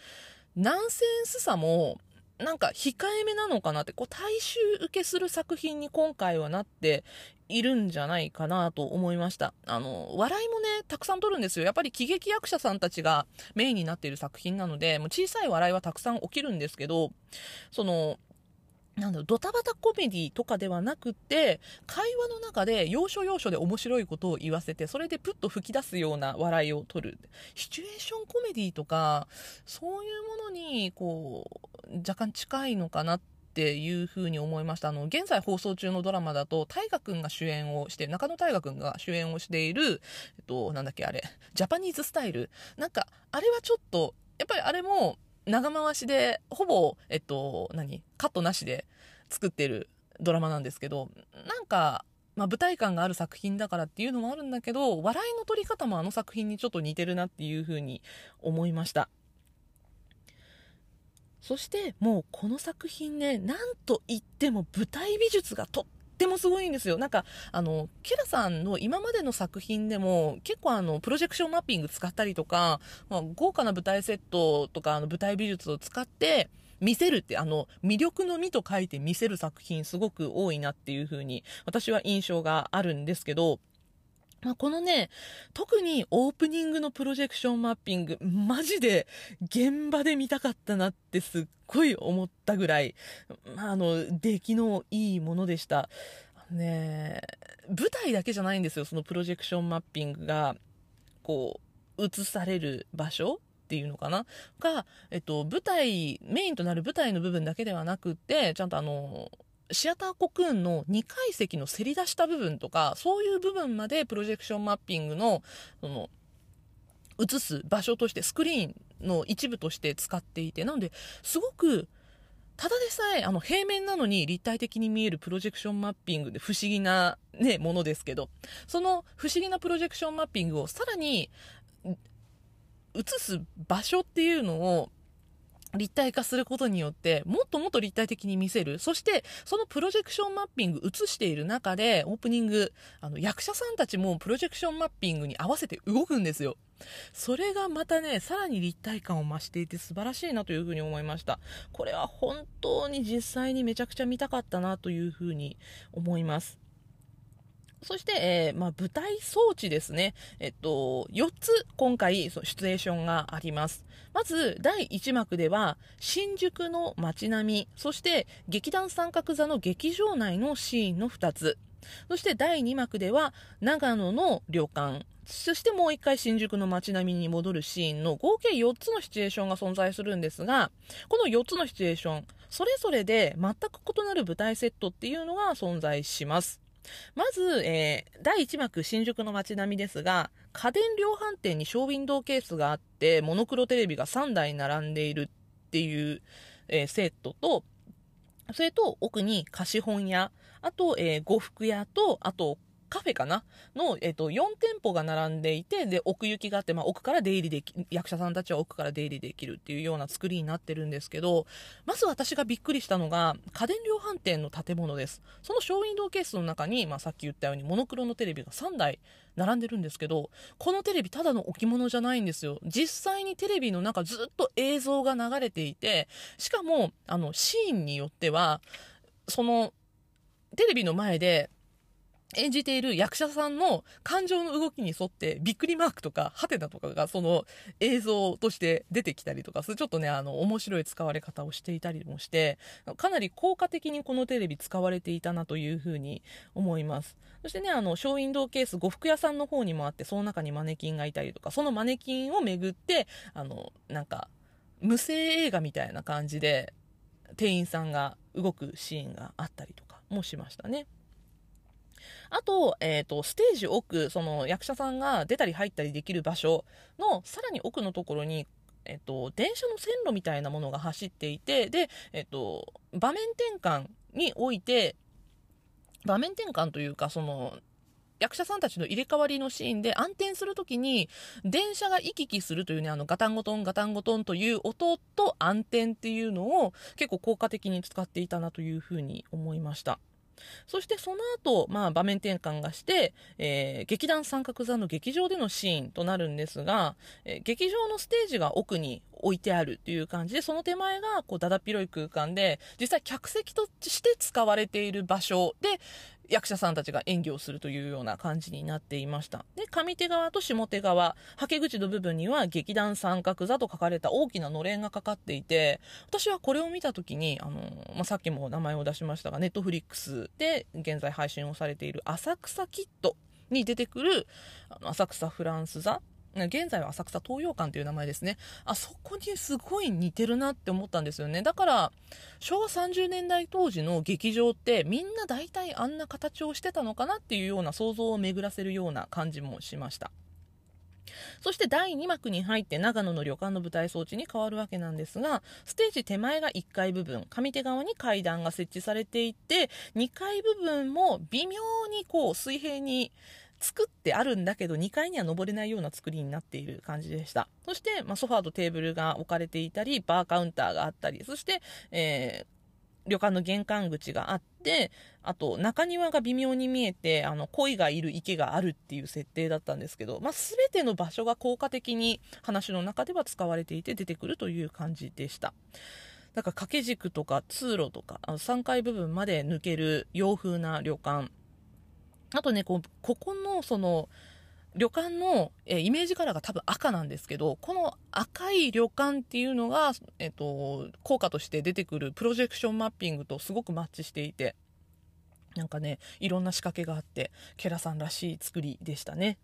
ナンセンスさもなんか控えめなのかなって、こう大衆受けする作品に今回はなっているんじゃないかなと思いました。あの、笑いもね、たくさん撮るんですよ。やっぱり喜劇役者さんたちがメインになっている作品なので、もう小さい笑いはたくさん起きるんですけど、その、なんだろう、ドタバタコメディとかではなくて、会話の中で要所要所で面白いことを言わせて、それでプッと吹き出すような笑いを取る。シチュエーションコメディとか、そういうものに、こう、若干近いのかなっていうふうに思いました。あの、現在放送中のドラマだと、大河君が主演をして、中野大河君が主演をしている、えっと、なんだっけあれ、ジャパニーズスタイル。なんか、あれはちょっと、やっぱりあれも、長回しで、ほぼ、えっと、何？カットなしで作ってるドラマなんですけど、なんか、まあ、舞台感がある作品だからっていうのもあるんだけど、笑いの取り方もあの作品にちょっと似てるなっていうふうに思いました。そしてもうこの作品ね、なんといっても舞台美術がとっってもすごいんですよ。なんか、あの、ケラさんの今までの作品でも、結構あの、プロジェクションマッピング使ったりとか、まあ、豪華な舞台セットとか、あの、舞台美術を使って、見せるって、あの、魅力の実と書いて見せる作品すごく多いなっていう風に、私は印象があるんですけど、まあ、このね、特にオープニングのプロジェクションマッピング、マジで現場で見たかったなってすっごい思ったぐらい、まあ、あの、出来のいいものでした。ね舞台だけじゃないんですよ、そのプロジェクションマッピングが、こう、映される場所っていうのかな？が、えっと、舞台、メインとなる舞台の部分だけではなくて、ちゃんとあの、シアターコクーンの2階席のせり出した部分とか、そういう部分までプロジェクションマッピングの、その、映す場所として、スクリーンの一部として使っていて、なので、すごく、ただでさえ、あの、平面なのに立体的に見えるプロジェクションマッピングで不思議なね、ものですけど、その不思議なプロジェクションマッピングをさらに、映す場所っていうのを立体化することによってもっともっと立体的に見せるそしてそのプロジェクションマッピング映している中でオープニングあの役者さんたちもプロジェクションマッピングに合わせて動くんですよそれがまたねさらに立体感を増していて素晴らしいなというふうに思いましたこれは本当に実際にめちゃくちゃ見たかったなというふうに思いますそして、えー、まあ、舞台装置ですね。えっと、4つ今回、シチュエーションがあります。まず、第1幕では、新宿の街並み、そして劇団三角座の劇場内のシーンの2つ。そして第2幕では、長野の旅館、そしてもう一回新宿の街並みに戻るシーンの合計4つのシチュエーションが存在するんですが、この4つのシチュエーション、それぞれで全く異なる舞台セットっていうのが存在します。まず、えー、第1幕新宿の街並みですが、家電量販店にショーウィンドウケースがあって、モノクロテレビが3台並んでいるっていう、えー、セットと、それと奥に貸本屋、あと、えー、呉服屋と、あとカフェかな？の、えっ、と、4店舗が並んでいて、で、奥行きがあって、まあ、奥から出入りでき、役者さんたちは奥から出入りできるっていうような作りになってるんですけど、まず私がびっくりしたのが、家電量販店の建物です。そのショーウィンドウケースの中に、まあ、さっき言ったようにモノクロのテレビが3台並んでるんですけど、このテレビただの置物じゃないんですよ。実際にテレビの中ずっと映像が流れていて、しかも、あの、シーンによっては、その、テレビの前で演じている役者さんの感情の動きに沿ってびっくりマークとかハテナとかがその映像として出てきたりとかするちょっとねあの面白い使われ方をしていたりもしてかなり効果的にこのテレビ使われていたなというふうに思いますそしてねあのショーウィンドウケース呉服屋さんの方にもあってその中にマネキンがいたりとかそのマネキンをめぐってあのなんか無声映画みたいな感じで店員さんが動くシーンがあったりとかもしましたね。あと、えっ、ー、と、ステージ奥、その役者さんが出たり入ったりできる場所のさらに奥のところに、えっ、ー、と、電車の線路みたいなものが走っていて、で、えっ、ー、と、場面転換において、場面転換というか、その、役者さんたちの入れ替わりのシーンで暗転するときに電車が行き来するというねあのガタンゴトンガタンゴトンという音と暗転っていうのを結構効果的に使っていたなというふうに思いました。そしてその後、まあ、場面転換がして、えー、劇団三角座の劇場でのシーンとなるんですが、えー、劇場のステージが奥に置いてあるという感じで、その手前がこうだだっ広い空間で、実際客席として使われている場所で、役者さんたちが演技をするというような感じになっていました。で、上手側と下手側、はけ口の部分には劇団三角座と書かれた大きなのれんがかかっていて、私はこれを見た時に、あの、まあ、さっきも名前を出しましたが、ネットフリックスで現在配信をされている浅草キットに出てくる、あの浅草フランス座現在は浅草東洋館という名前ですね。あそこにすごい似てるなって思ったんですよね。だから、昭和30年代当時の劇場ってみんな大体あんな形をしてたのかなっていうような想像を巡らせるような感じもしました。そして第2幕に入って長野の旅館の舞台装置に変わるわけなんですが、ステージ手前が1階部分、上手側に階段が設置されていて、2階部分も微妙にこう水平に作ってあるんだけど2階には登れないような作りになっている感じでしたそして、まあ、ソファーとテーブルが置かれていたりバーカウンターがあったりそして、えー旅館の玄関口があって、あと中庭が微妙に見えて、あの、鯉がいる池があるっていう設定だったんですけど、まあ、全ての場所が効果的に話の中では使われていて出てくるという感じでした。だから掛け軸とか通路とか、3階部分まで抜ける洋風な旅館。あとね、こうここの、その、旅館の、えイメージカラーが多分赤なんですけど、この赤い旅館っていうのが、えっと、効果として出てくるプロジェクションマッピングとすごくマッチしていて、なんかね、いろんな仕掛けがあって、ケラさんらしい作りでしたね。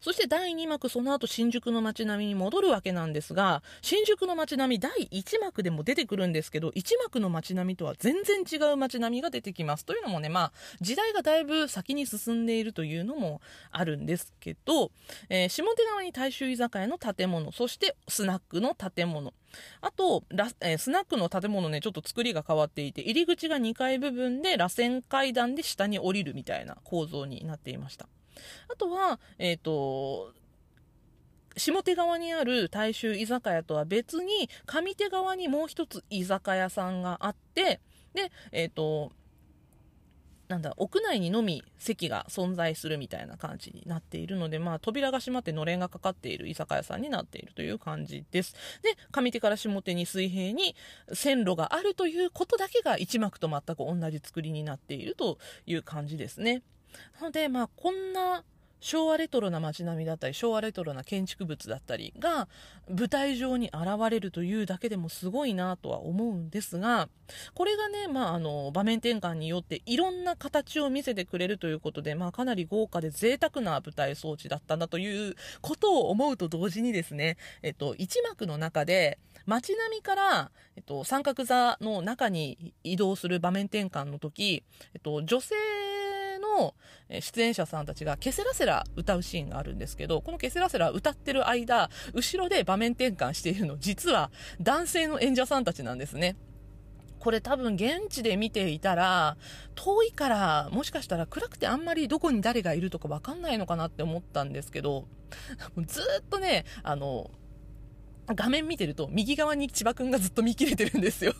そして第2幕その後新宿の街並みに戻るわけなんですが新宿の街並み第1幕でも出てくるんですけど1幕の街並みとは全然違う街並みが出てきますというのもねまあ時代がだいぶ先に進んでいるというのもあるんですけど、えー、下手側に大衆居酒屋の建物そしてスナックの建物あとラ、えー、スナックの建物ねちょっと作りが変わっていて入り口が2階部分で螺旋階段で下に降りるみたいな構造になっていました。あとは、えっ、ー、と、下手側にある大衆居酒屋とは別に、上手側にもう一つ居酒屋さんがあって、で、えっ、ー、と、なんだ、屋内にのみ席が存在するみたいな感じになっているので、まあ、扉が閉まってのれんがかかっている居酒屋さんになっているという感じです。で、上手から下手に水平に線路があるということだけが一幕と全く同じ作りになっているという感じですね。なので、まあ、こんな昭和レトロな街並みだったり昭和レトロな建築物だったりが舞台上に現れるというだけでもすごいなとは思うんですがこれがね、まあ、あの場面転換によっていろんな形を見せてくれるということで、まあ、かなり豪華で贅沢な舞台装置だったんだということを思うと同時にですね、えっと、一幕の中で街並みから、えっと、三角座の中に移動する場面転換の時、えっと、女性の出演者さんたちがケセラセラ歌うシーンがあるんですけど、このケセラセラ歌ってる間、後ろで場面転換しているの、実は男性の演者さんたちなんですね。これ多分現地で見ていたら、遠いからもしかしたら暗くてあんまりどこに誰がいるとかわかんないのかなって思ったんですけど、ずっとね、あの、画面見てると右側に千葉くんがずっと見切れてるんですよ。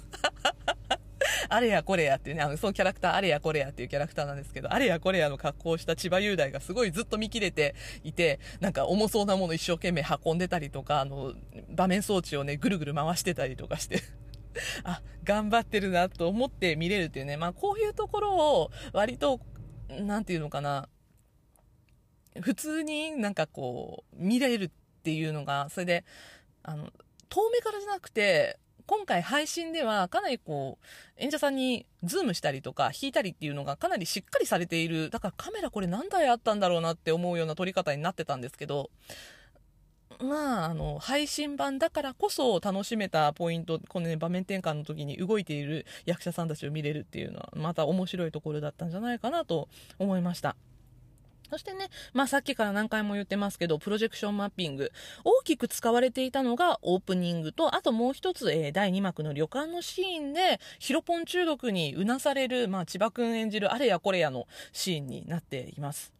あれやこれやっていうね、あの、そのキャラクター、あれやこれやっていうキャラクターなんですけど、あれやこれやの格好をした千葉雄大がすごいずっと見切れていて、なんか重そうなもの一生懸命運んでたりとか、あの、場面装置をね、ぐるぐる回してたりとかして。あ、頑張ってるなと思って見れるっていうね、まあこういうところを割と、なんていうのかな、普通になんかこう、見れるっていうのが、それで、あの、遠目からじゃなくて、今回配信ではかなりこう、演者さんにズームしたりとか弾いたりっていうのがかなりしっかりされている。だからカメラこれ何台あったんだろうなって思うような撮り方になってたんですけど、まあ、あの、配信版だからこそ楽しめたポイント、このね、場面転換の時に動いている役者さんたちを見れるっていうのは、また面白いところだったんじゃないかなと思いました。そしてね、まあさっきから何回も言ってますけど、プロジェクションマッピング。大きく使われていたのがオープニングと、あともう一つ、えー、第2幕の旅館のシーンで、ヒロポン中毒にうなされる、まあ千葉くん演じるあれやこれやのシーンになっています。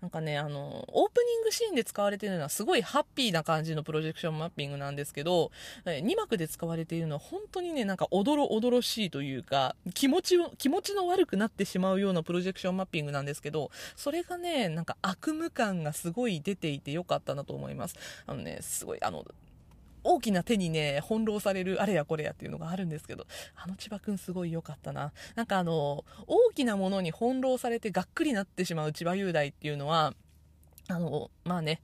なんかね、あの、オープニングシーンで使われているのはすごいハッピーな感じのプロジェクションマッピングなんですけど、2幕で使われているのは本当にね、なんかおどろおどろしいというか、気持ちを、気持ちの悪くなってしまうようなプロジェクションマッピングなんですけど、それがね、なんか悪夢感がすごい出ていてよかったなと思います。あのね、すごい、あの、大きな手にね、翻弄されるあれやこれやっていうのがあるんですけど、あの千葉くんすごい良かったな。なんかあの、大きなものに翻弄されてがっくりなってしまう千葉雄大っていうのは、あの、まあね、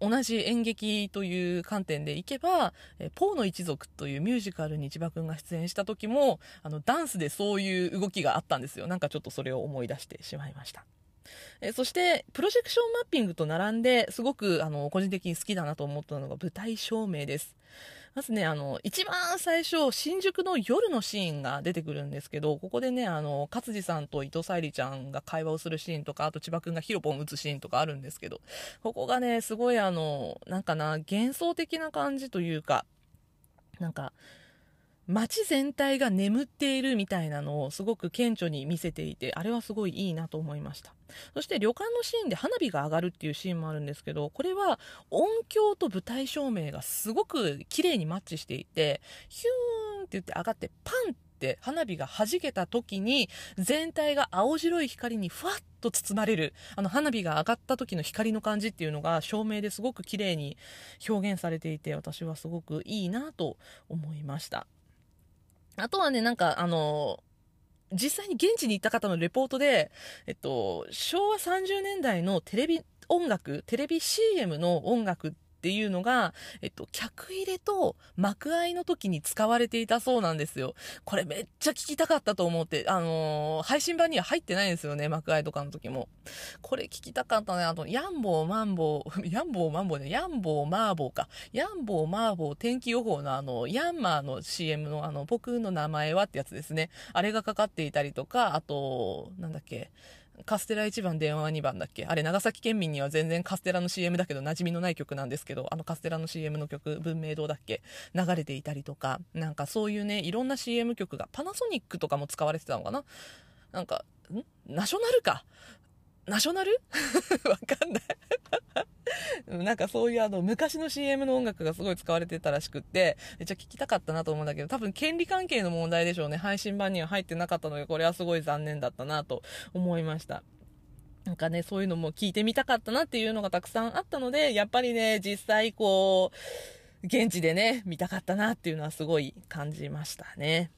同じ演劇という観点でいけば、えポーの一族というミュージカルに千葉くんが出演した時も、あの、ダンスでそういう動きがあったんですよ。なんかちょっとそれを思い出してしまいました。えそして、プロジェクションマッピングと並んで、すごく、あの、個人的に好きだなと思ったのが舞台照明です。まずね、あの、一番最初、新宿の夜のシーンが出てくるんですけど、ここでね、あの、勝地さんと伊藤沙莉ちゃんが会話をするシーンとか、あと千葉くんがヒロポン打つシーンとかあるんですけど、ここがね、すごいあの、なんかな、幻想的な感じというか、なんか、街全体が眠っているみたいなのをすごく顕著に見せていて、あれはすごいいいなと思いました。そして旅館のシーンで花火が上がるっていうシーンもあるんですけど、これは音響と舞台照明がすごく綺麗にマッチしていて、ヒューンって言って上がってパンって花火が弾けた時に全体が青白い光にふわっと包まれるあの花火が上がった時の光の感じっていうのが照明ですごく綺麗に表現されていて私はすごくいいなと思いましたあとはね、なんか、あの、実際に現地に行った方のレポートで、えっと、昭和30年代のテレビ音楽、テレビ CM の音楽っていうのが、えっと、客入れと幕開の時に使われていたそうなんですよ。これめっちゃ聞きたかったと思って、あのー、配信版には入ってないんですよね、幕開とかの時も。これ聞きたかったね。あと、ヤンボー、マンボー、ヤンボー、マンボーね、ヤンボー、マーボーか。ヤンボー、マーボー、天気予報のあの、ヤンマーの CM のあの、僕の名前はってやつですね。あれがかかっていたりとか、あと、なんだっけ、カステラ1番電話2番だっけ？あれ長崎県民には全然カステラの CM だけど馴染みのない曲なんですけどあのカステラの CM の曲文明堂だっけ？流れていたりとかなんかそういうねいろんな CM 曲がパナソニックとかも使われてたのかな？なんかん？ナショナルか。ナショナル？わかんない なんかそういうあの昔の CM の音楽がすごい使われてたらしくって、めっちゃ聞きたかったなと思うんだけど、多分権利関係の問題でしょうね。配信版には入ってなかったので、これはすごい残念だったなと思いました。なんかね、そういうのも聞いてみたかったなっていうのがたくさんあったので、やっぱりね、実際こう、現地でね、見たかったなっていうのはすごい感じましたね。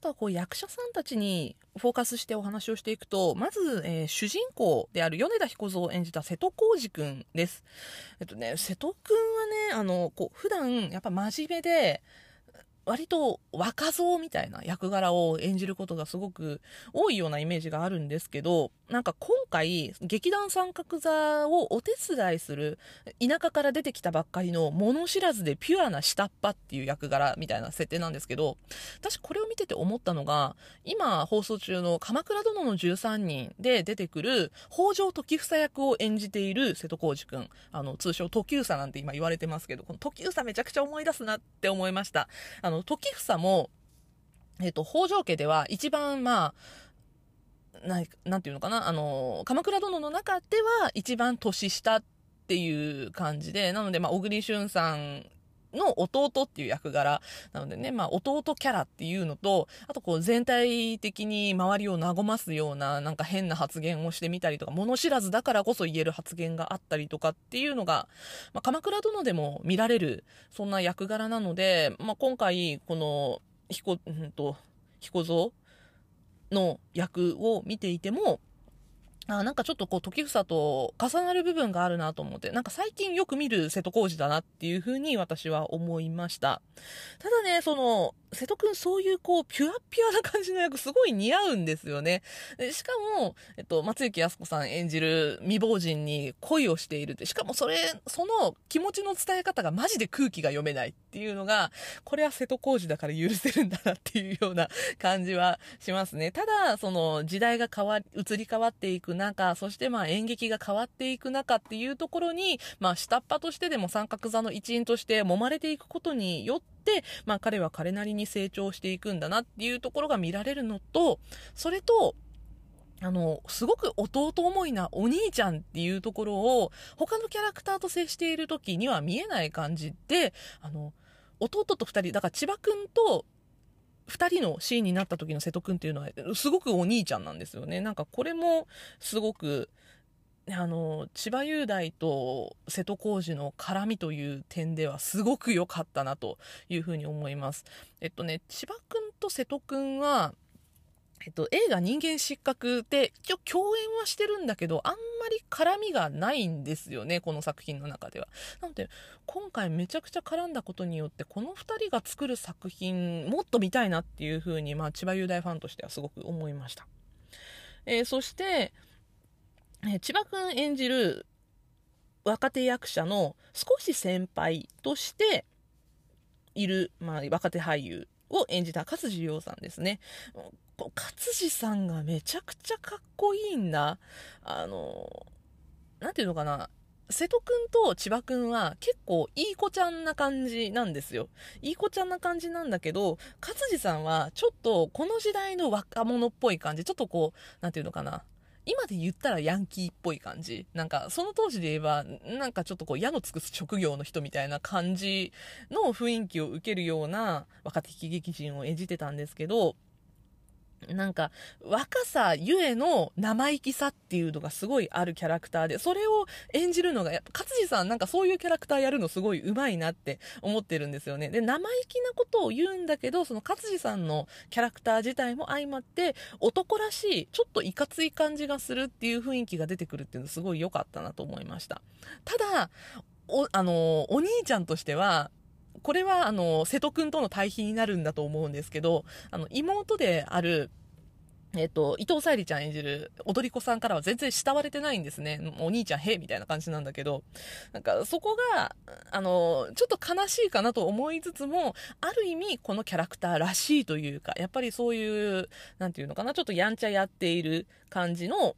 あとはこう役者さんたちにフォーカスしてお話をしていくと、まず、えー、主人公である米田彦蔵を演じた瀬戸康史くんです。えっとね、瀬戸くんはね、あの、こう、普段、やっぱ真面目で、割と若造みたいな役柄を演じることがすごく多いようなイメージがあるんですけど、なんか今回、劇団三角座をお手伝いする、田舎から出てきたばっかりの物知らずでピュアな下っ端っていう役柄みたいな設定なんですけど、私これを見てて思ったのが、今放送中の鎌倉殿の13人で出てくる北条時房役を演じている瀬戸康史くん、あの、通称時房なんて今言われてますけど、この時房めちゃくちゃ思い出すなって思いました。あの、時房も、えっ、と、北条家では一番、まあ、ななんていうのかな、あの、鎌倉殿の中では一番年下っていう感じで、なので、まあ、小栗旬さんの弟っていう役柄。なのでね、まあ、弟キャラっていうのと、あとこう全体的に周りを和ますようななんか変な発言をしてみたりとか、物知らずだからこそ言える発言があったりとかっていうのが、まあ、鎌倉殿でも見られる、そんな役柄なので、まあ、今回、この、彦、うんと、彦蔵の役を見ていても、あなんかちょっとこう時房と重なる部分があるなと思って、なんか最近よく見る瀬戸康史だなっていうふうに私は思いました。ただね、その、瀬戸くんそういうこう、ピュアピュアな感じの役すごい似合うんですよね。しかも、えっと、松雪康子さん演じる未亡人に恋をしているって、しかもそれ、その気持ちの伝え方がマジで空気が読めないっていうのが、これは瀬戸康史だから許せるんだなっていうような感じはしますね。ただ、その時代が変わり、移り変わっていく中、そしてまあ演劇が変わっていく中っていうところに、まあ下っ端としてでも三角座の一員として揉まれていくことによって、まあ彼は彼なりに成長していくんだなっていうところが見られるのと、それと、あの、すごく弟思いなお兄ちゃんっていうところを、他のキャラクターと接している時には見えない感じで、あの、弟と二人、だから千葉くんと2人のシーンになった時の瀬戸くんっていうのはすごくお兄ちゃんなんですよねなんかこれもすごくあの千葉雄大と瀬戸康史の絡みという点ではすごく良かったなというふうに思います。えっとね千葉君と瀬戸くんはえっと、映画人間失格で、一応共演はしてるんだけど、あんまり絡みがないんですよね、この作品の中では。なので、今回めちゃくちゃ絡んだことによって、この二人が作る作品、もっと見たいなっていうふうに、まあ、千葉雄大ファンとしてはすごく思いました。えー、そして、えー、千葉くん演じる若手役者の少し先輩としている、まあ、若手俳優を演じた勝地涼さんですね。勝地さんがめちゃくちゃかっこいいんだ。あの、なんていうのかな。瀬戸くんと千葉くんは結構いい子ちゃんな感じなんですよ。いい子ちゃんな感じなんだけど、勝地さんはちょっとこの時代の若者っぽい感じ。ちょっとこう、なんていうのかな。今で言ったらヤンキーっぽい感じ。なんか、その当時で言えば、なんかちょっとこう、矢のつく職業の人みたいな感じの雰囲気を受けるような若手喜劇人を演じてたんですけど、なんか、若さゆえの生意気さっていうのがすごいあるキャラクターで、それを演じるのが、やっぱ、勝地さんなんかそういうキャラクターやるのすごい上手いなって思ってるんですよね。で、生意気なことを言うんだけど、その勝地さんのキャラクター自体も相まって、男らしい、ちょっといかつい感じがするっていう雰囲気が出てくるっていうのすごい良かったなと思いました。ただ、お、あの、お兄ちゃんとしては、これは、あの、瀬戸くんとの対比になるんだと思うんですけど、あの、妹である、えっ、と、伊藤沙莉ちゃん演じる踊り子さんからは全然慕われてないんですね。お兄ちゃん、へみたいな感じなんだけど、なんかそこが、あの、ちょっと悲しいかなと思いつつも、ある意味このキャラクターらしいというか、やっぱりそういう、なんていうのかな、ちょっとやんちゃやっている感じの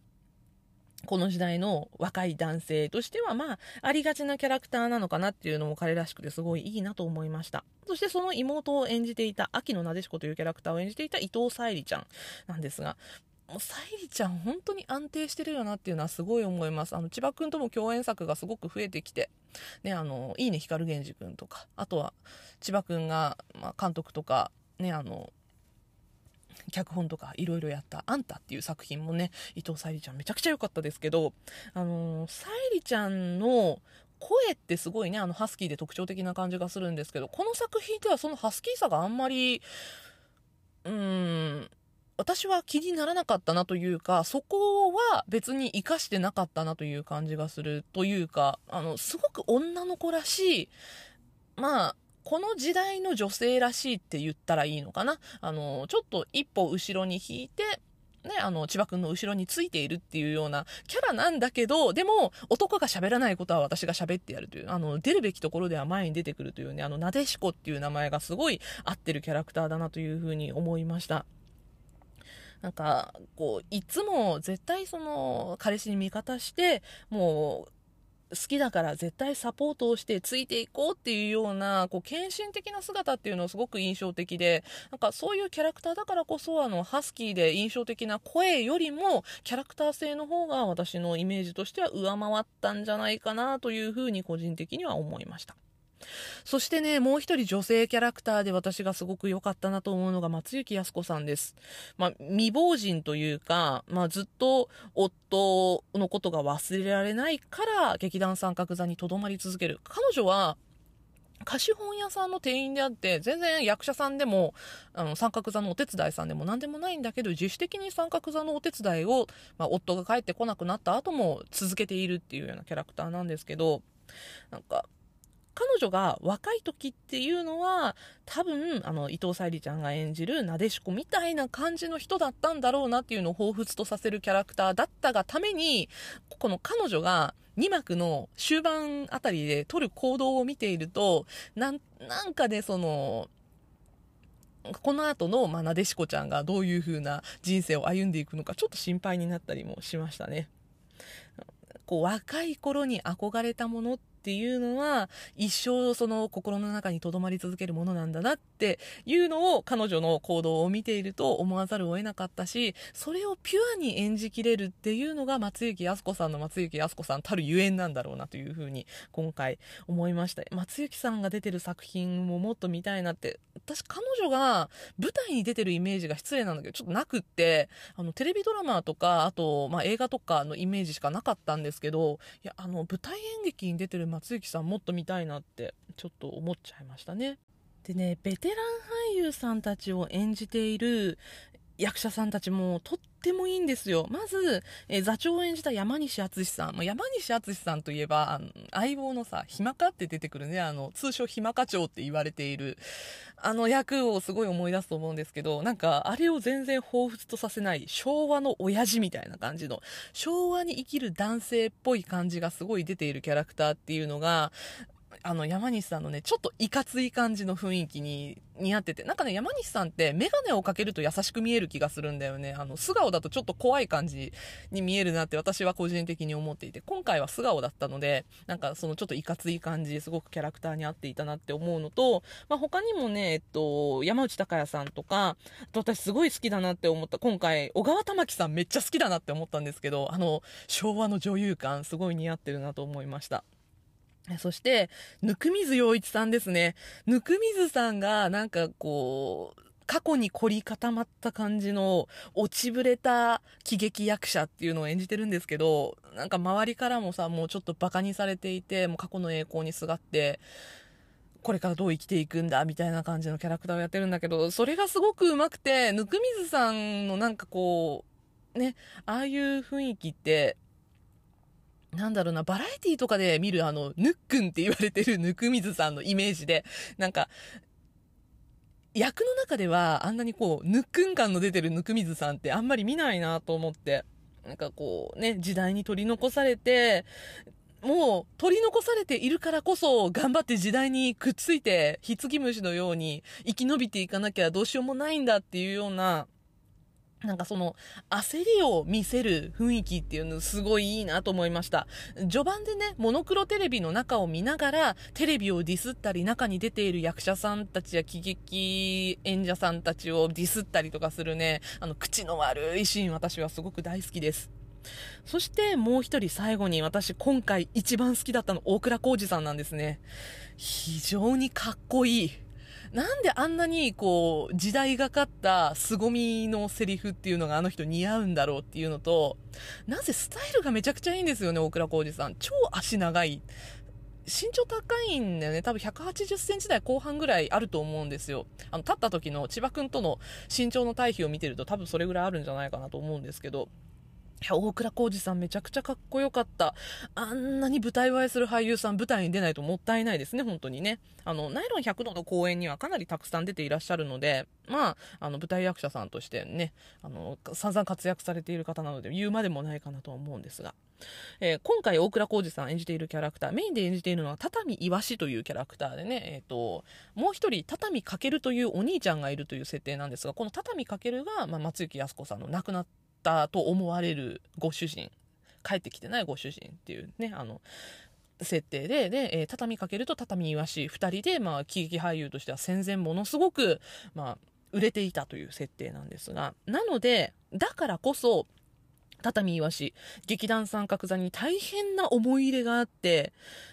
この時代の若い男性としては、まあ、ありがちなキャラクターなのかなっていうのも彼らしくてすごいいいなと思いました。そしてその妹を演じていた、秋野なでしこというキャラクターを演じていた伊藤沙莉ちゃんなんですが、もう沙莉ちゃん本当に安定してるよなっていうのはすごい思います。あの、千葉くんとも共演作がすごく増えてきて、ね、あの、いいね光源氏くんとか、あとは千葉くんが、まあ、監督とか、ね、あの、脚本とかいろいろやった「あんた」っていう作品もね伊藤沙莉ちゃんめちゃくちゃ良かったですけどあの沙莉ちゃんの声ってすごいねあのハスキーで特徴的な感じがするんですけどこの作品ではそのハスキーさがあんまりうーん、私は気にならなかったなというか、そこは別に活かしてなかったなという感じがするというか、あの、すごく女の子らしい、まあ、この時代の女性らしいって言ったらいいのかな？あの、ちょっと一歩後ろに引いて、ね、あの、千葉くんの後ろについているっていうようなキャラなんだけど、でも、男が喋らないことは私が喋ってやるという、あの、出るべきところでは前に出てくるというね、あの、なでしこっていう名前がすごい合ってるキャラクターだなというふうに思いました。なんか、こう、いつも絶対その、彼氏に味方して、もう、好きだから絶対サポートをしてついていこうっていうような、こう、献身的な姿っていうのはすごく印象的で、なんかそういうキャラクターだからこそ、あの、ハスキーで印象的な声よりも、キャラクター性の方が私のイメージとしては上回ったんじゃないかなというふうに個人的には思いました。そしてね、もう一人女性キャラクターで私がすごく良かったなと思うのが松雪靖子さんです。まあ、未亡人というか、まあ、ずっと夫のことが忘れられないから劇団三角座にとどまり続ける。彼女は貸本屋さんの店員であって、全然役者さんでも、あの、三角座のお手伝いさんでも何でもないんだけど、自主的に三角座のお手伝いを、まあ、夫が帰ってこなくなった後も続けているっていうようなキャラクターなんですけど、なんか、彼女が若い時っていうのは、多分、あの、伊藤沙莉ちゃんが演じるなでしこみたいな感じの人だったんだろうなっていうのを彷彿とさせるキャラクターだったがために、この彼女が2幕の終盤あたりで取る行動を見ていると、なん、かね、その、この後の、まあ、なでしこちゃんがどういう風な人生を歩んでいくのか、ちょっと心配になったりもしましたね。こう、若い頃に憧れたものっっていうのは一生その心の中に留まり続けるものなんだなっていうのを彼女の行動を見ていると思わざるを得なかったしそれをピュアに演じきれるっていうのが松雪靖子さんの松雪靖子さんたるゆえんなんだろうなというふうに今回思いました。松雪さんが出てる作品ももっと見たいなって。私彼女が舞台に出てるイメージが失礼なんだけどちょっとなくってあのテレビドラマとかあと、まあ、映画とかのイメージしかなかったんですけどいやあの舞台演劇に出てる松雪さんもっと見たいなってちょっと思っちゃいましたね。でね、ベテラン俳優さんたちを演じている役者さんたちもとってもいいんですよ。まず、え座長を演じた山西敦さん。ま山西敦さんといえば、あの相棒のさ、ひまかって出てくるね、あの、通称ひまか長って言われている、あの役をすごい思い出すと思うんですけど、なんか、あれを全然彷彿とさせない、昭和の親父みたいな感じの、昭和に生きる男性っぽい感じがすごい出ているキャラクターっていうのが、あの、山西さんのね、ちょっといかつい感じの雰囲気に似合ってて、なんかね、山西さんってメガネをかけると優しく見える気がするんだよね。あの、素顔だとちょっと怖い感じに見えるなって私は個人的に思っていて、今回は素顔だったので、なんかそのちょっといかつい感じ、すごくキャラクターに合っていたなって思うのと、まあ、他にもね、えっと、山内隆也さんとか、と私すごい好きだなって思った、今回、小川玉木さんめっちゃ好きだなって思ったんですけど、あの、昭和の女優感すごい似合ってるなと思いました。そして、ぬくみず陽一さんですね。ぬくみずさんが、なんかこう、過去に凝り固まった感じの落ちぶれた喜劇役者っていうのを演じてるんですけど、なんか周りからもさ、もうちょっと馬鹿にされていて、もう過去の栄光にすがって、これからどう生きていくんだみたいな感じのキャラクターをやってるんだけど、それがすごく上手くて、ぬくみずさんのなんかこう、ね、ああいう雰囲気って、なんだろうな、バラエティとかで見るあの、ぬっくんって言われてる ぬくみずさんのイメージで、なんか、役の中ではあんなにこう、ぬっくん感の出てるぬくみずさんってあんまり見ないなと思って、なんかこうね、時代に取り残されて、もう取り残されているからこそ頑張って時代にくっついて、ひつぎ虫のように生き延びていかなきゃどうしようもないんだっていうようななんかその焦りを見せる雰囲気っていうのすごいいいなと思いました。序盤でね、モノクロテレビの中を見ながらテレビをディスったり中に出ている役者さんたちや喜劇演者さんたちをディスったりとかするね、あの口の悪いシーン私はすごく大好きです。そしてもう一人最後に私今回一番好きだったの大倉浩二さんなんですね。非常にかっこいい。なんであんなにこう時代がかった凄みのセリフっていうのがあの人似合うんだろうっていうのとなぜスタイルがめちゃくちゃいいんですよね大倉浩二さん超足長い身長高いんだよね。多分180センチ台後半ぐらいあると思うんですよ。あの、立った時の千葉くんとの身長の対比を見てると多分それぐらいあるんじゃないかなと思うんですけど、大倉浩二さんめちゃくちゃかっこよかった。あんなに舞台映えする俳優さん舞台に出ないともったいないですね、本当にね。あの、ナイロン100度の公演にはかなりたくさん出ていらっしゃるので、まあ、あの、舞台役者さんとしてね、あの、散々活躍されている方なので言うまでもないかなとは思うんですが。えー、今回大倉浩二さん演じているキャラクター、メインで演じているのは畳イワシというキャラクターでね、えっ、ー、と、もう一人、畳かけるというお兄ちゃんがいるという設定なんですが、この畳かけるが、まあ、松雪靖子さんの亡くなったったと思われるご主人帰ってきてないご主人っていうねあの設定でで、えー、畳みかけると畳いわし2人で、まあ、喜劇俳優としては戦前ものすごく、まあ、売れていたという設定なんですがなのでだからこそ畳岩し、劇団三角座に大変な思い入れがあって、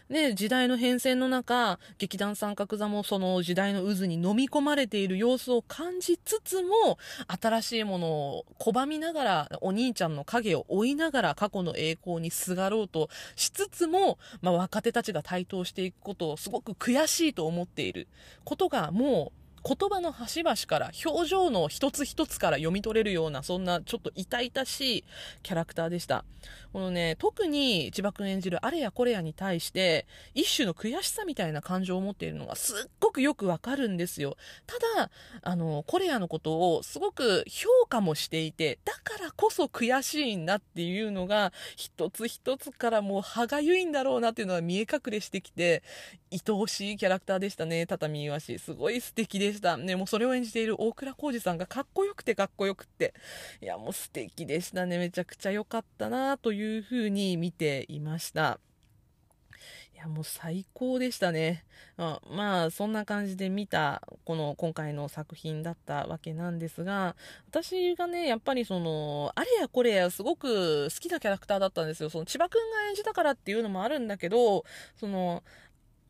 ね、時代の変遷の中、劇団三角座もその時代の渦に飲み込まれている様子を感じつつも、新しいものを拒みながら、お兄ちゃんの影を追いながら過去の栄光にすがろうとしつつも、まあ、若手たちが台頭していくことをすごく悔しいと思っていることがもう言葉の端々から表情の一つ一つから読み取れるようなそんなちょっと痛々しいキャラクターでした。このね特に千葉君演じるあれやこれやに対して一種の悔しさみたいな感情を持っているのがすっごくよくわかるんですよ。ただあのコレアのことをすごく評価もしていてだからこそ悔しいんだっていうのが一つ一つからもう歯がゆいんだろうなっていうのが見え隠れしてきて愛おしいキャラクターでしたね。畳岩しすごい素敵ででした。ね、もうそれを演じている大倉浩二さんがかっこよくてかっこよくて。いや、もう素敵でしたね。めちゃくちゃ良かったなというふうに見ていました。いや、もう最高でしたね。あまあ、そんな感じで見た、この今回の作品だったわけなんですが、私がね、やっぱりその、あれやこれやすごく好きなキャラクターだったんですよ。その千葉くんが演じたからっていうのもあるんだけど、その、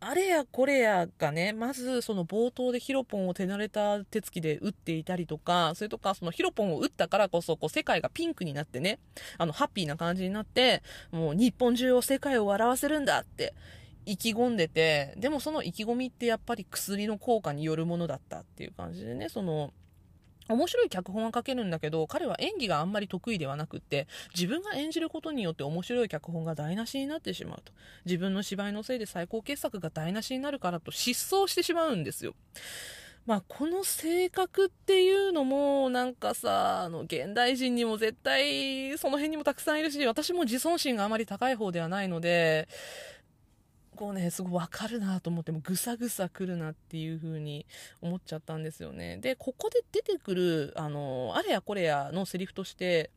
あれやこれやがね、まずその冒頭でヒロポンを手慣れた手つきで打っていたりとか、それとかそのヒロポンを打ったからこそ、こう世界がピンクになってね、あのハッピーな感じになって、もう日本中を世界を笑わせるんだって意気込んでて、でもその意気込みってやっぱり薬の効果によるものだったっていう感じでね、その、面白い脚本は書けるんだけど、彼は演技があんまり得意ではなくって、自分が演じることによって面白い脚本が台無しになってしまうと。自分の芝居のせいで最高傑作が台無しになるからと失踪してしまうんですよ。まあ、この性格っていうのも、なんかさ、あの、現代人にも絶対、その辺にもたくさんいるし、私も自尊心があまり高い方ではないので、構ね、すごいわかるなと思ってもぐさぐさ来るなっていう風に思っちゃったんですよね。で、ここで出てくる、あの、あれやこれやのセリフとして、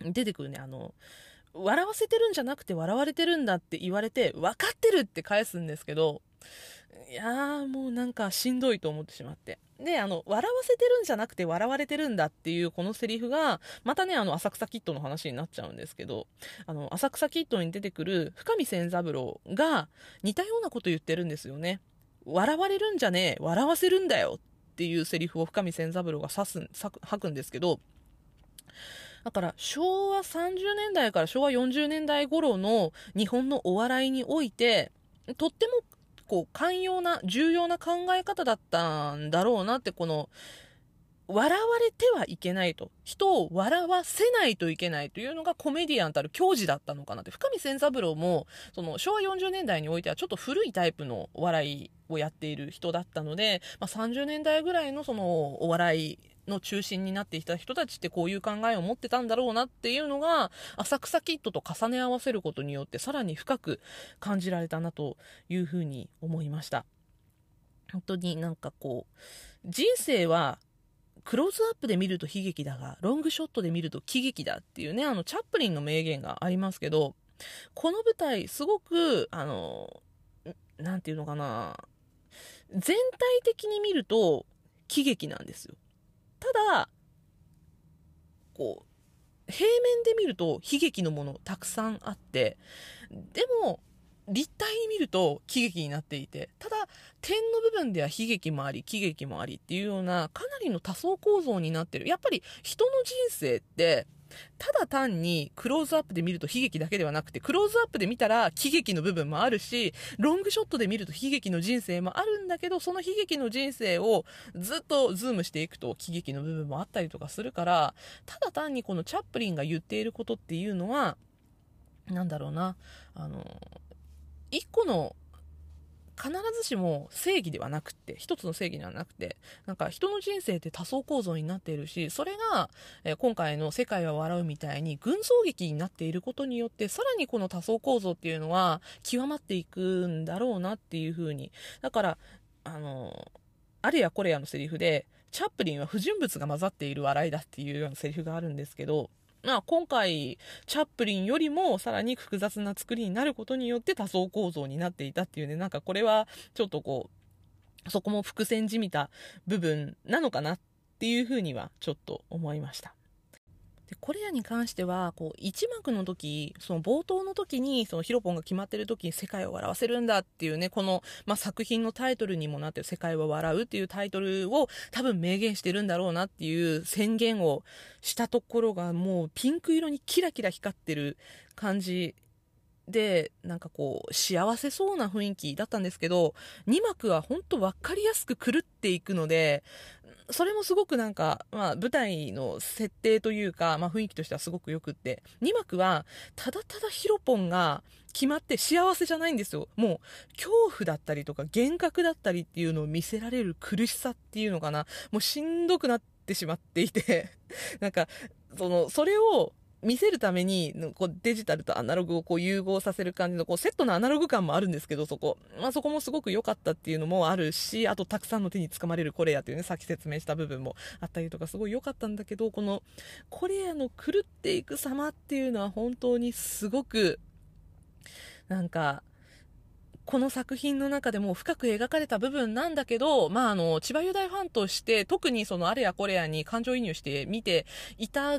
出てくるね、あの、笑わせてるんじゃなくて笑われてるんだって言われて、分かってるって返すんですけど、いやーもうなんかしんどいと思ってしまって。で、あの、笑わせてるんじゃなくて笑われてるんだっていうこのセリフが、またね、あの、浅草キッドの話になっちゃうんですけど、あの、浅草キッドに出てくる深見千三郎が似たようなこと言ってるんですよね。笑われるんじゃねえ、笑わせるんだよっていうセリフを深見千三郎が指す、吐くんですけど、だから昭和30年代から昭和40年代頃の日本のお笑いにおいて、とってもこう寛容な重要な考え方だったんだろうなってこの笑われてはいけないと。人を笑わせないといけないというのがコメディアンたる矜持だったのかなって。深見千三郎もその昭和40年代においてはちょっと古いタイプのお笑いをやっている人だったので、まあ、30年代ぐらいのそのお笑いの中心になっていた人たちってこういう考えを持ってたんだろうなっていうのが浅草キッドと重ね合わせることによってさらに深く感じられたなというふうに思いました。本当になんかこう人生はクローズアップで見ると悲劇だがロングショットで見ると喜劇だっていうねあのチャップリンの名言がありますけどこの舞台すごくあの何て言うのかな全体的に見ると喜劇なんですよ。ただ、こう、平面で見ると悲劇のものたくさんあって、でも、立体に見ると喜劇になっていて、ただ、点の部分では悲劇もあり、喜劇もありっていうような、かなりの多層構造になってる。やっぱり人の人生って、ただ単にクローズアップで見ると悲劇だけではなくて、クローズアップで見たら喜劇の部分もあるし、ロングショットで見ると悲劇の人生もあるんだけど、その悲劇の人生をずっとズームしていくと喜劇の部分もあったりとかするから、ただ単にこのチャップリンが言っていることっていうのは、なんだろうな、あの、一個の必ずしも正義ではなくて、一つの正義ではなくて、なんか人の人生って多層構造になっているし、それが、え、今回の世界は笑うみたいに群像劇になっていることによって、さらにこの多層構造っていうのは極まっていくんだろうなっていうふうに。だから、あの、あれやこれやのセリフで、チャップリンは不純物が混ざっている笑いだっていうようなセリフがあるんですけど、まあ、今回、チャップリンよりもさらに複雑な作りになることによって多層構造になっていたっていうね、なんかこれはちょっとこう、そこも伏線じみた部分なのかなっていうふうにはちょっと思いました。でこれらに関してはこう1幕の時その冒頭の時にそのヒロポンが決まってる時に世界を笑わせるんだっていうねこの、まあ、作品のタイトルにもなってる「世界は笑う」っていうタイトルを多分明言してるんだろうなっていう宣言をしたところがもうピンク色にキラキラ光ってる感じでなんかこう幸せそうな雰囲気だったんですけど2幕は本当分かりやすく狂っていくのでそれもすごくなんか、まあ、舞台の設定というか、まあ、雰囲気としてはすごくよくって、2幕は、ただただヒロポンが決まって幸せじゃないんですよ。もう、恐怖だったりとか、幻覚だったりっていうのを見せられる苦しさっていうのかな。もうしんどくなってしまっていて なんか、その、それを、見せるためにこうデジタルとアナログをこう融合させる感じのこうセットのアナログ感もあるんですけどそこ、まあ、そこもすごく良かったっていうのもあるしあとたくさんの手につかまれるコレアというねさっき説明した部分もあったりとかすごい良かったんだけどこのコレアの狂っていく様っていうのは本当にすごくなんかこの作品の中でも深く描かれた部分なんだけど、まあ、あの、千葉雄大ファンとして、特にそのあれやこれやに感情移入して見ていた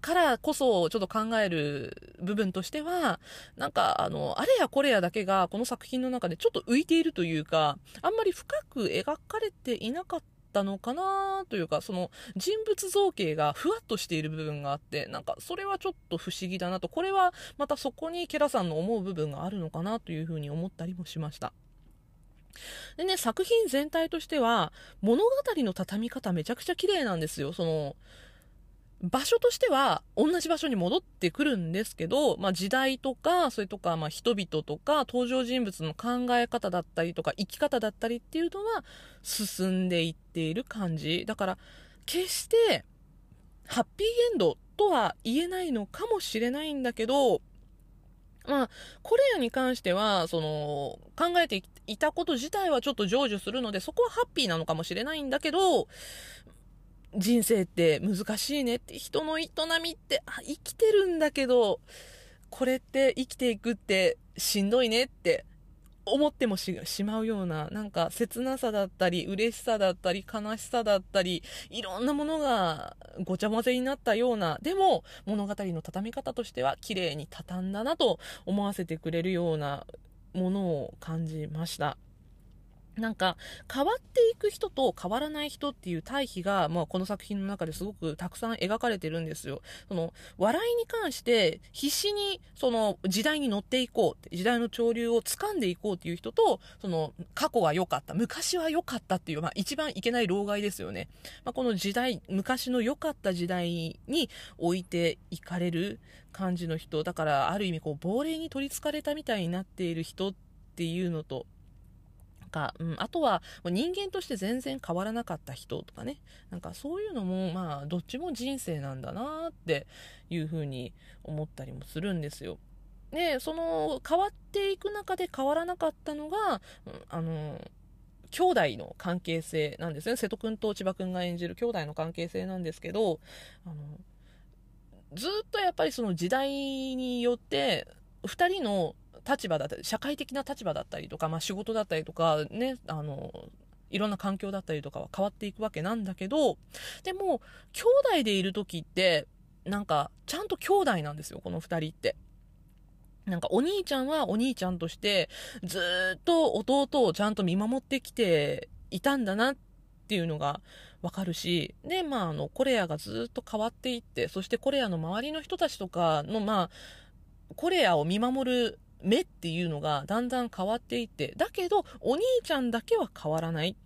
からこそちょっと考える部分としては、なんかあの、あれやこれやだけがこの作品の中でちょっと浮いているというか、あんまり深く描かれていなかったのかなというか、その人物造形がふわっとしている部分があって、なんかそれはちょっと不思議だなと、これはまたそこにケラさんの思う部分があるのかなというふうに思ったりもしました。でね、作品全体としては、物語の畳み方めちゃくちゃ綺麗なんですよ。その、場所としては同じ場所に戻ってくるんですけど、まあ、時代とか、それとか、まあ、人々とか、登場人物の考え方だったりとか、生き方だったりっていうのは進んでいっている感じ。だから、決して、ハッピーエンドとは言えないのかもしれないんだけど、まあ、コレアに関しては、その、考えていたこと自体はちょっと成就するので、そこはハッピーなのかもしれないんだけど、人生って難しいねって人の営みってあ生きてるんだけどこれって生きていくってしんどいねって思ってもしまうようななんか切なさだったり嬉しさだったり悲しさだったりいろんなものがごちゃ混ぜになったようなでも物語の畳み方としては綺麗に畳んだなと思わせてくれるようなものを感じました。なんか変わっていく人と変わらない人っていう対比が、まあ、この作品の中ですごくたくさん描かれてるんですよ。その笑いに関して必死にその時代に乗っていこう時代の潮流を掴んでいこうっていう人とその過去は良かった昔は良かったっていう、まあ、一番いけない老害ですよね。まあ、この時代昔の良かった時代に置いていかれる感じの人だからある意味こう亡霊に取りつかれたみたいになっている人っていうのとか、うん、あとは人間として全然変わらなかった人とかねなんかそういうのもまあどっちも人生なんだなっていうふうに思ったりもするんですよ。でその変わっていく中で変わらなかったのが、うん、あの兄弟の関係性なんですね瀬戸君と千葉君が演じる兄弟の関係性なんですけどあのずっとやっぱりその時代によって2人の立場だったり、社会的な立場だったりとか、まあ、仕事だったりとか、ね、あの、いろんな環境だったりとかは変わっていくわけなんだけど、でも、兄弟でいる時って、なんか、ちゃんと兄弟なんですよ、この2人って。なんかお兄ちゃんはお兄ちゃんとしてずっと弟をちゃんと見守ってきていたんだなっていうのがわかるし、で、まあ、あの、コレアがずっと変わっていって、そしてコレアの周りの人たちとかの、まあ、コレアを見守る目っていうのがだんだん変わっていって、だけど、お兄ちゃんだけは変わらない。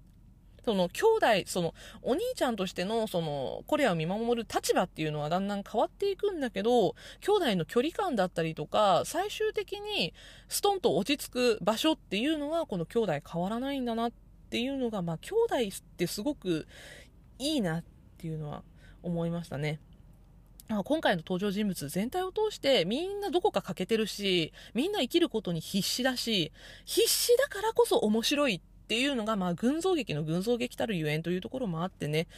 その兄弟、そのお兄ちゃんとしてのそのコレアを見守る立場っていうのはだんだん変わっていくんだけど、兄弟の距離感だったりとか、最終的にストンと落ち着く場所っていうのはこの兄弟変わらないんだなっていうのが、まあ兄弟ってすごくいいなっていうのは思いましたね。今回の登場人物全体を通してみんなどこか欠けてるし、みんな生きることに必死だし、必死だからこそ面白いっていうのが、まあ、群像劇の群像劇たるゆえんというところもあってね、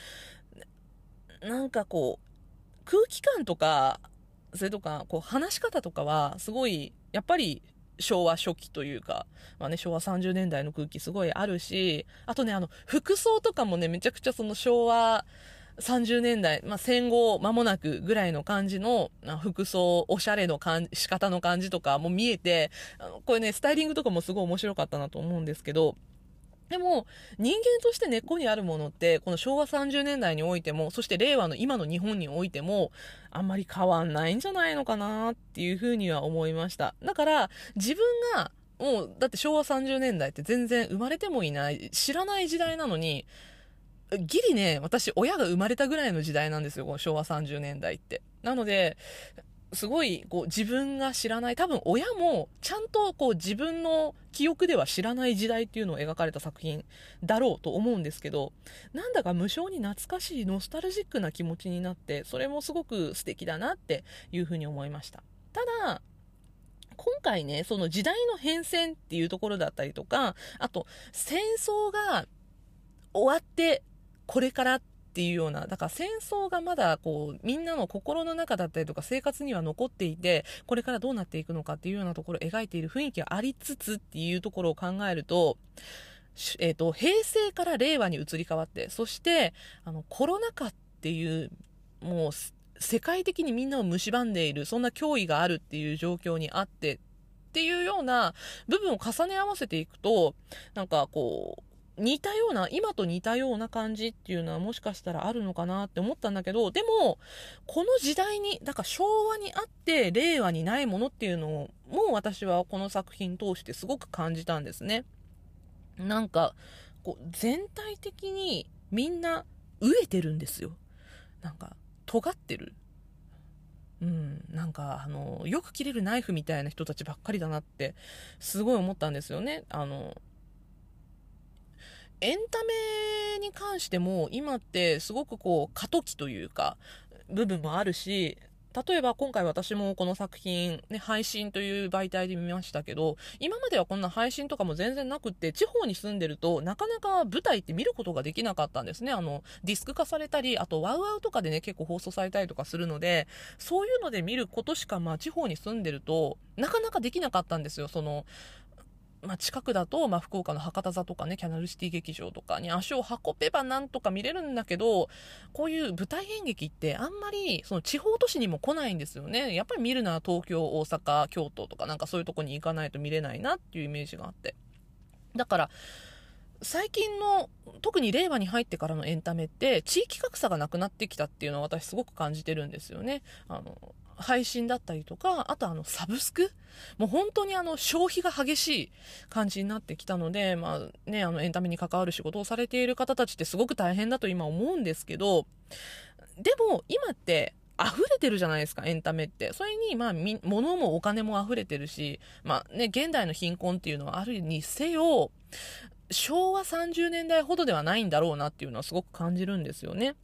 なんかこう、空気感とか、それとか、こう、話し方とかは、すごい、やっぱり、昭和初期というか、まあね、昭和30年代の空気すごいあるし、あとね、あの、服装とかもね、めちゃくちゃその昭和30年代、まあ、戦後間もなくぐらいの感じの服装、おしゃれの感じ仕方の感じとかも見えて、これね、スタイリングとかもすごい面白かったなと思うんですけど、でも、人間として根っこにあるものって、この昭和30年代においても、そして令和の今の日本においても、あんまり変わんないんじゃないのかなっていうふうには思いました。だから、自分が、もう、だって昭和30年代って全然生まれてもいない、知らない時代なのに、ギリね、私、親が生まれたぐらいの時代なんですよ、この昭和30年代って。なので、すごいこう自分が知らない多分親もちゃんとこう自分の記憶では知らない時代っていうのを描かれた作品だろうと思うんですけどなんだか無性に懐かしいノスタルジックな気持ちになってそれもすごく素敵だなっていうふうに思いましたただ今回ねその時代の変遷っていうところだったりとかあと戦争が終わってこれからっていうような、だから戦争がまだこう、みんなの心の中だったりとか生活には残っていて、これからどうなっていくのかっていうようなところを描いている雰囲気がありつつっていうところを考えると、えっ、ー、と、平成から令和に移り変わって、そして、あの、コロナ禍っていう、もう、世界的にみんなを蝕んでいる、そんな脅威があるっていう状況にあって、っていうような部分を重ね合わせていくと、なんかこう、似たような、今と似たような感じっていうのはもしかしたらあるのかなって思ったんだけど、でも、この時代に、だから昭和にあって令和にないものっていうのを、もう私はこの作品通してすごく感じたんですね。なんか、こう、全体的にみんな飢えてるんですよ。なんか、尖ってる。うん、なんか、あの、よく切れるナイフみたいな人たちばっかりだなって、すごい思ったんですよね。あの、エンタメに関しても今ってすごくこう過渡期というか部分もあるし例えば今回私もこの作品、ね、配信という媒体で見ましたけど、今まではこんな配信とかも全然なくって、地方に住んでるとなかなか舞台って見ることができなかったんですね。あの、ディスク化されたり、あとワウワウとかでね、結構放送されたりとかするので、そういうので見ることしか、まあ地方に住んでると、なかなかできなかったんですよ。その、まあ、近くだと、まあ、福岡の博多座とかね、キャナルシティ劇場とかに足を運べばなんとか見れるんだけど、こういう舞台演劇ってあんまり、その地方都市にも来ないんですよね。やっぱり見るのは東京、大阪、京都とかなんかそういうとこに行かないと見れないなっていうイメージがあって。だから、最近の、特に令和に入ってからのエンタメって、地域格差がなくなってきたっていうのは私すごく感じてるんですよね。あの、配信だったりとか、あとあのサブスク？もう本当にあの消費が激しい感じになってきたので、まあね、あのエンタメに関わる仕事をされている方たちってすごく大変だと今思うんですけど、でも今って溢れてるじゃないですか、エンタメって。それに、まあ、物もお金も溢れてるし、まあね、現代の貧困っていうのはあるにせよ、昭和30年代ほどではないんだろうなっていうのはすごく感じるんですよね。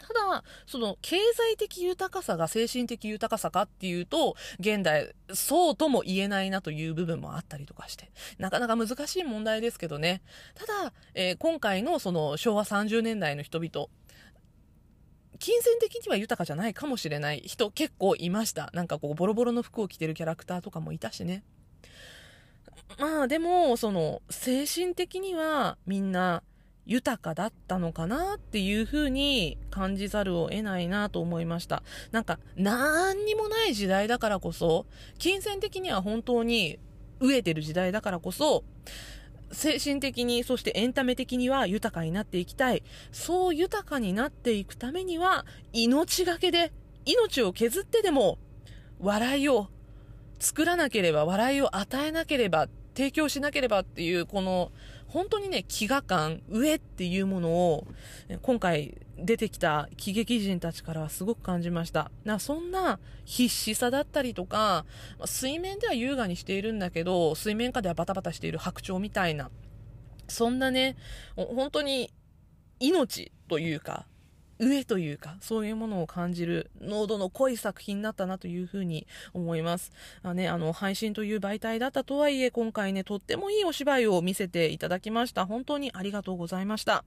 ただ、その経済的豊かさが精神的豊かさかっていうと、現代、そうとも言えないなという部分もあったりとかして、なかなか難しい問題ですけどね。ただ、えー、今回のその昭和30年代の人々、金銭的には豊かじゃないかもしれない人結構いました。なんかこう、ボロボロの服を着てるキャラクターとかもいたしね。まあでも、その、精神的にはみんな豊かだったのかなっていう風に感じざるを得ないなと思いました。なんか、何にもない時代だからこそ、金銭的には本当に飢えてる時代だからこそ、精神的に、そしてエンタメ的には豊かになっていきたい。そう豊かになっていくためには、命がけで、命を削ってでも、笑いを作らなければ、笑いを与えなければ、提供しなければっていう、この、本当にね、飢餓感、上っていうものを、今回出てきた喜劇人たちからはすごく感じました。なそんな必死さだったりとか、水面では優雅にしているんだけど、水面下ではバタバタしている白鳥みたいな、そんなね、本当に命というか、上というか、そういうものを感じる濃度の濃い作品だったなというふうに思います。あね、あの、配信という媒体だったとはいえ、今回ね、とってもいいお芝居を見せていただきました。本当にありがとうございました。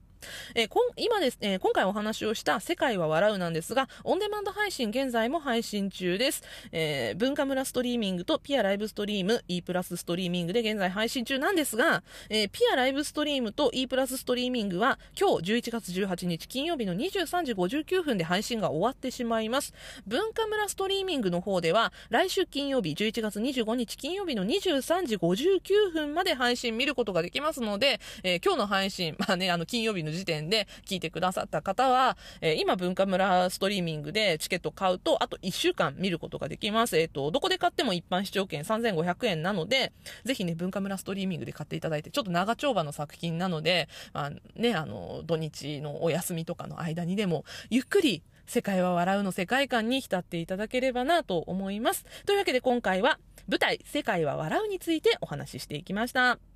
えー、今ですね、今回お話をした世界は笑うなんですが、オンデマンド配信現在も配信中です。えー、文化村ストリーミングとピアライブストリーム、E プラスストリーミングで現在配信中なんですが、えー、ピアライブストリームと E プラスストリーミングは今日11月18日金曜日の23時59分で配信が終わってしまいます。文化村ストリーミングの方では来週金曜日11月25日金曜日の23時59分まで配信見ることができますので、えー、今日の配信、まあね、あの金曜日の時点で聞いてくださった方は、えー、今文化村ストリーミングでチケット買うと、あと1週間見ることができます。えっ、ー、と、どこで買っても一般視聴券3500円なので、ぜひね、文化村ストリーミングで買っていただいて、ちょっと長丁場の作品なので、まあね、あの、土日のお休みとかの間にでも、ゆっくり世界は笑うの世界観に浸っていただければなと思います。というわけで今回は舞台世界は笑うについてお話ししていきました。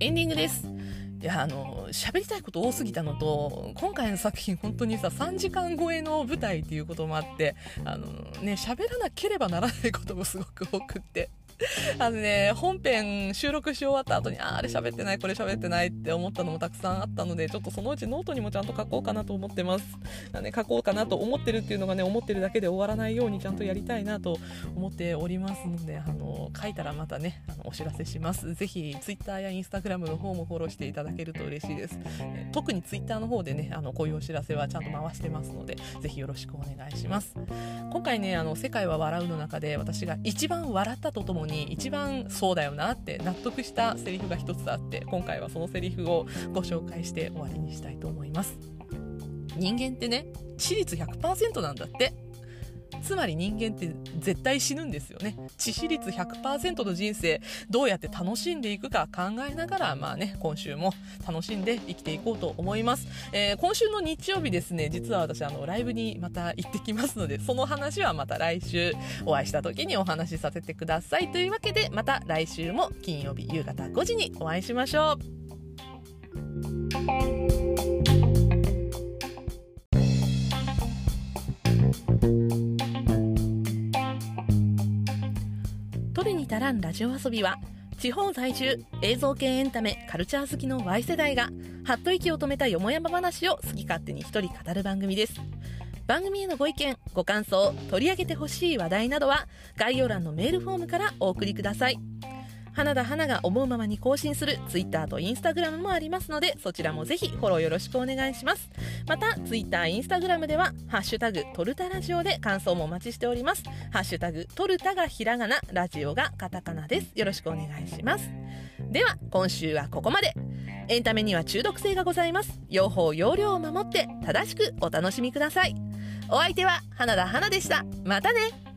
エンディングです。いや、あの、喋りたいこと多すぎたのと、今回の作品本当にさ、3時間超えの舞台っていうこともあって、あのね、喋らなければならないこともすごく多くって、あのね、本編収録し終わった後に、ああれ喋ってない、これ喋ってないって思ったのもたくさんあったので、ちょっとそのうちノートにもちゃんと書こうかなと思ってます。ね、書こうかなと思ってるっていうのがね、思ってるだけで終わらないようにちゃんとやりたいなと思っておりますので、あの、書いたらまたね、あのお知らせします。ぜひ、Twitter や Instagram の方もフォローしていただけると嬉しいです。特に Twitter の方でね、あの、こういうお知らせはちゃんと回してますので、ぜひよろしくお願いします。今回ね、あの、世界は笑うの中で、私が一番笑ったとともに、一番そうだよなって納得したセリフが一つあって今回はそのセリフをご紹介して終わりにしたいと思います。人間ってね致率100%なんだって。つまり人間って絶対死ぬんですよね。致死率100%の人生どうやって楽しんでいくか考えながらまあね今週も楽しんで生きていこうと思います、えー、今週の日曜日ですね実は私あのライブにまた行ってきますのでその話はまた来週お会いした時にお話しさせてください。というわけでまた来週も金曜日夕方5時にお会いしましょう。足らんラジオ遊びは地方在住映像系エンタメカルチャー好きの Y 世代がハッと息を止めたよもやま話を好き勝手に一人語る番組です。番組へのご意見ご感想取り上げてほしい話題などは概要欄のメールフォームからお送りください。花田花が思うままに更新する Twitter と Instagram もありますのでそちらもぜひフォローよろしくお願いします。また Twitter、Instagram ではハッシュタグトルタラジオで感想もお待ちしております。ハッシュタグトルタがひらがなラジオがカタカナです。よろしくお願いします。では今週はここまで。エンタメには中毒性がございます。用法用量を守って正しくお楽しみください。お相手は花田花でした。またね。